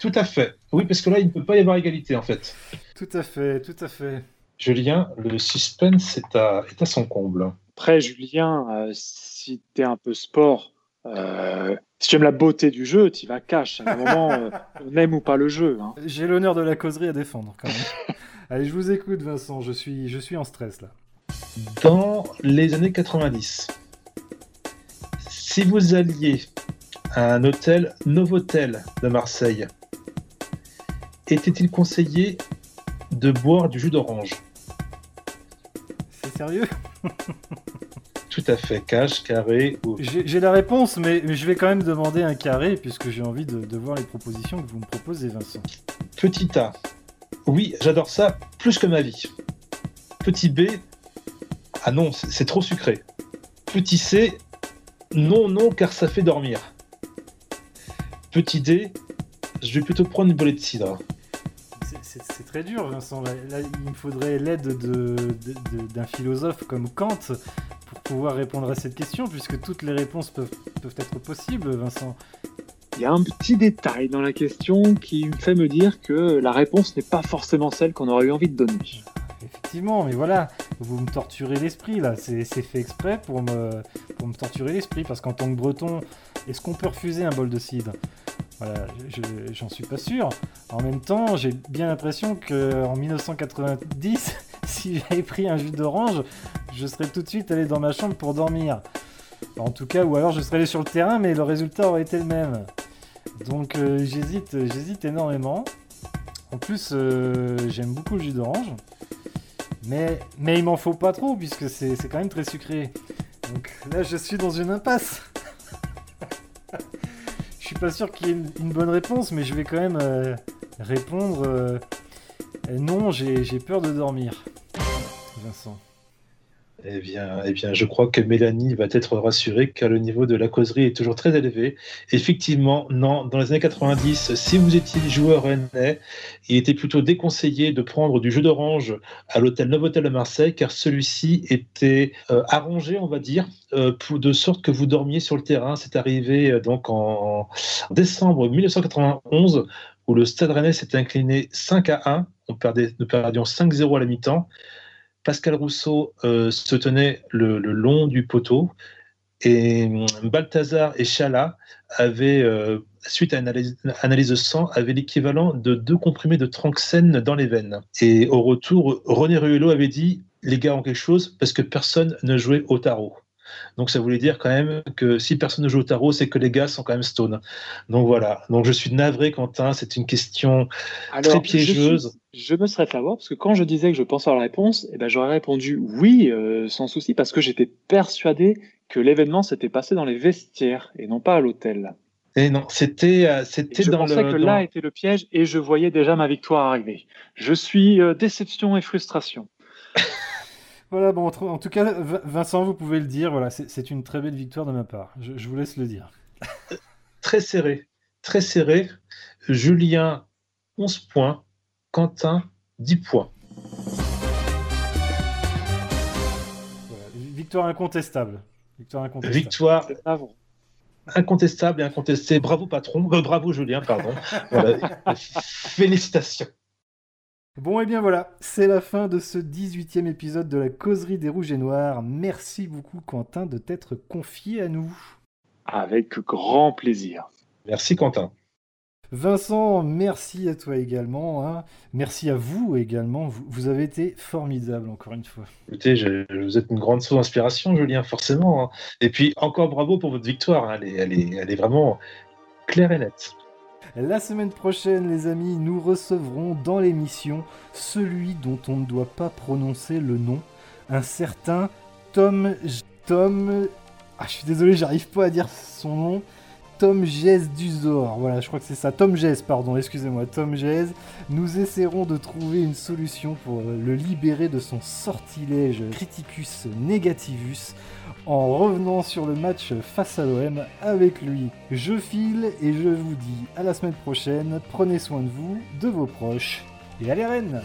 [SPEAKER 2] Tout à fait. Oui, parce que là, il ne peut pas y avoir égalité, en fait.
[SPEAKER 1] Tout à fait, tout à fait.
[SPEAKER 2] Julien, le suspense est à, est à son comble.
[SPEAKER 3] Après, Julien, euh, si tu es un peu sport, euh, si tu aimes la beauté du jeu, tu vas cash. À un moment, euh, on aime ou pas le jeu. Hein.
[SPEAKER 1] J'ai l'honneur de la causerie à défendre, quand même. Allez, je vous écoute, Vincent. Je suis, je suis en stress, là.
[SPEAKER 2] Dans les années 90, si vous alliez à un hôtel Novotel de Marseille, était-il conseillé de boire du jus d'orange?
[SPEAKER 1] C'est sérieux?
[SPEAKER 2] Tout à fait, cash, carré. Ou...
[SPEAKER 1] J'ai la réponse, mais, je vais quand même demander un carré puisque j'ai envie de, voir les propositions que vous me proposez, Vincent.
[SPEAKER 2] Petit A. Oui, j'adore ça plus que ma vie. Petit B. Ah non, c'est trop sucré. Petit C. Non, non, car ça fait dormir. Petit D. Je vais plutôt prendre une bolée de cidre
[SPEAKER 1] c'est très dur, Vincent. Là, il me faudrait l'aide d'un philosophe comme Kant pour pouvoir répondre à cette question, puisque toutes les réponses peuvent, peuvent être possibles, Vincent.
[SPEAKER 3] Il y a un petit détail dans la question qui me fait me dire que la réponse n'est pas forcément celle qu'on aurait eu envie de donner.
[SPEAKER 1] Effectivement, mais voilà, vous me torturez l'esprit là, c'est fait exprès pour me, pour me torturer l'esprit, parce qu'en tant que breton, est-ce qu'on peut refuser un bol de cidre? Voilà, j'en suis pas sûr. En même temps, j'ai bien l'impression qu'en 1990, si j'avais pris un jus d'orange, je serais tout de suite allé dans ma chambre pour dormir. En tout cas, ou alors je serais allé sur le terrain, mais le résultat aurait été le même. Donc euh, j'hésite, j'hésite énormément. En plus, euh, j'aime beaucoup le jus d'orange. Mais, mais il m'en faut pas trop, puisque c'est quand même très sucré. Donc là, je suis dans une impasse. Je suis pas sûr qu'il y ait une, bonne réponse, mais je vais quand même euh, répondre euh, non, j'ai peur de dormir. Vincent.
[SPEAKER 2] Eh bien, eh bien, je crois que Mélanie va être rassurée car le niveau de la causerie est toujours très élevé. Effectivement, non, dans les années 90, si vous étiez joueur rennais, il était plutôt déconseillé de prendre du jeu d'orange à l'hôtel Novotel de Marseille car celui-ci était euh, arrangé, on va dire, euh, de sorte que vous dormiez sur le terrain. C'est arrivé euh, donc en, décembre 1991 où le Stade Rennais s'est incliné 5 à 1. On perdait, nous perdions 5-0 à la mi-temps. Pascal Rousseau euh, se tenait le, long du poteau et hum, Balthazar et Chala avaient, euh, suite à une analyse, de sang, avaient l'équivalent de deux comprimés de tranxène dans les veines. Et au retour, René Ruello avait dit les gars ont quelque chose parce que personne ne jouait au tarot. Donc ça voulait dire quand même que si personne ne joue au tarot, c'est que les gars sont quand même stone. Donc voilà. Donc je suis navré, Quentin. C'est une question très piégeuse.
[SPEAKER 3] Je, me serais fait avoir parce que quand je disais que je pensais à la réponse, eh ben, j'aurais répondu oui, euh, sans souci, parce que j'étais persuadé que l'événement s'était passé dans les vestiaires et non pas à l'hôtel.
[SPEAKER 2] Et non, c'était euh, c'était dans
[SPEAKER 3] le. Je pensais que là était le piège et je voyais déjà ma victoire arriver. Je suis euh, déception et frustration.
[SPEAKER 1] Voilà, bon, en tout cas, Vincent, vous pouvez le dire, voilà, c'est une très belle victoire de ma part. Je, vous laisse le dire.
[SPEAKER 2] très serré, très serré. Julien, 11 points. Quentin, 10 points.
[SPEAKER 1] victoire incontestable. Victoire incontestable.
[SPEAKER 2] Victoire incontestable et incontestée. Bravo patron, euh, bravo Julien, pardon. Félicitations.
[SPEAKER 1] Bon, et bien voilà, c'est la fin de ce 18e épisode de la causerie des Rouges et Noirs. Merci beaucoup, Quentin, de t'être confié à nous.
[SPEAKER 3] Avec grand plaisir.
[SPEAKER 2] Merci, Quentin.
[SPEAKER 1] Vincent, merci à toi également. Hein. Merci à vous également. Vous, avez été formidable, encore une fois.
[SPEAKER 2] Écoutez, vous êtes une grande source d'inspiration, Julien, forcément. Hein. Et puis, encore bravo pour votre victoire. Hein. elle, est, elle est vraiment claire et nette.
[SPEAKER 1] La semaine prochaine, les amis, nous recevrons dans l'émission celui dont on ne doit pas prononcer le nom, un certain Tom. Tom. Ah, je suis désolé, j'arrive pas à dire son nom. Tom Gez Duzor. Voilà, je crois que c'est ça. Tom Gez, pardon, excusez-moi. Tom Gez. Nous essaierons de trouver une solution pour le libérer de son sortilège Criticus Negativus en revenant sur le match face à l'OM avec lui. Je file et je vous dis à la semaine prochaine. Prenez soin de vous, de vos proches et allez Rennes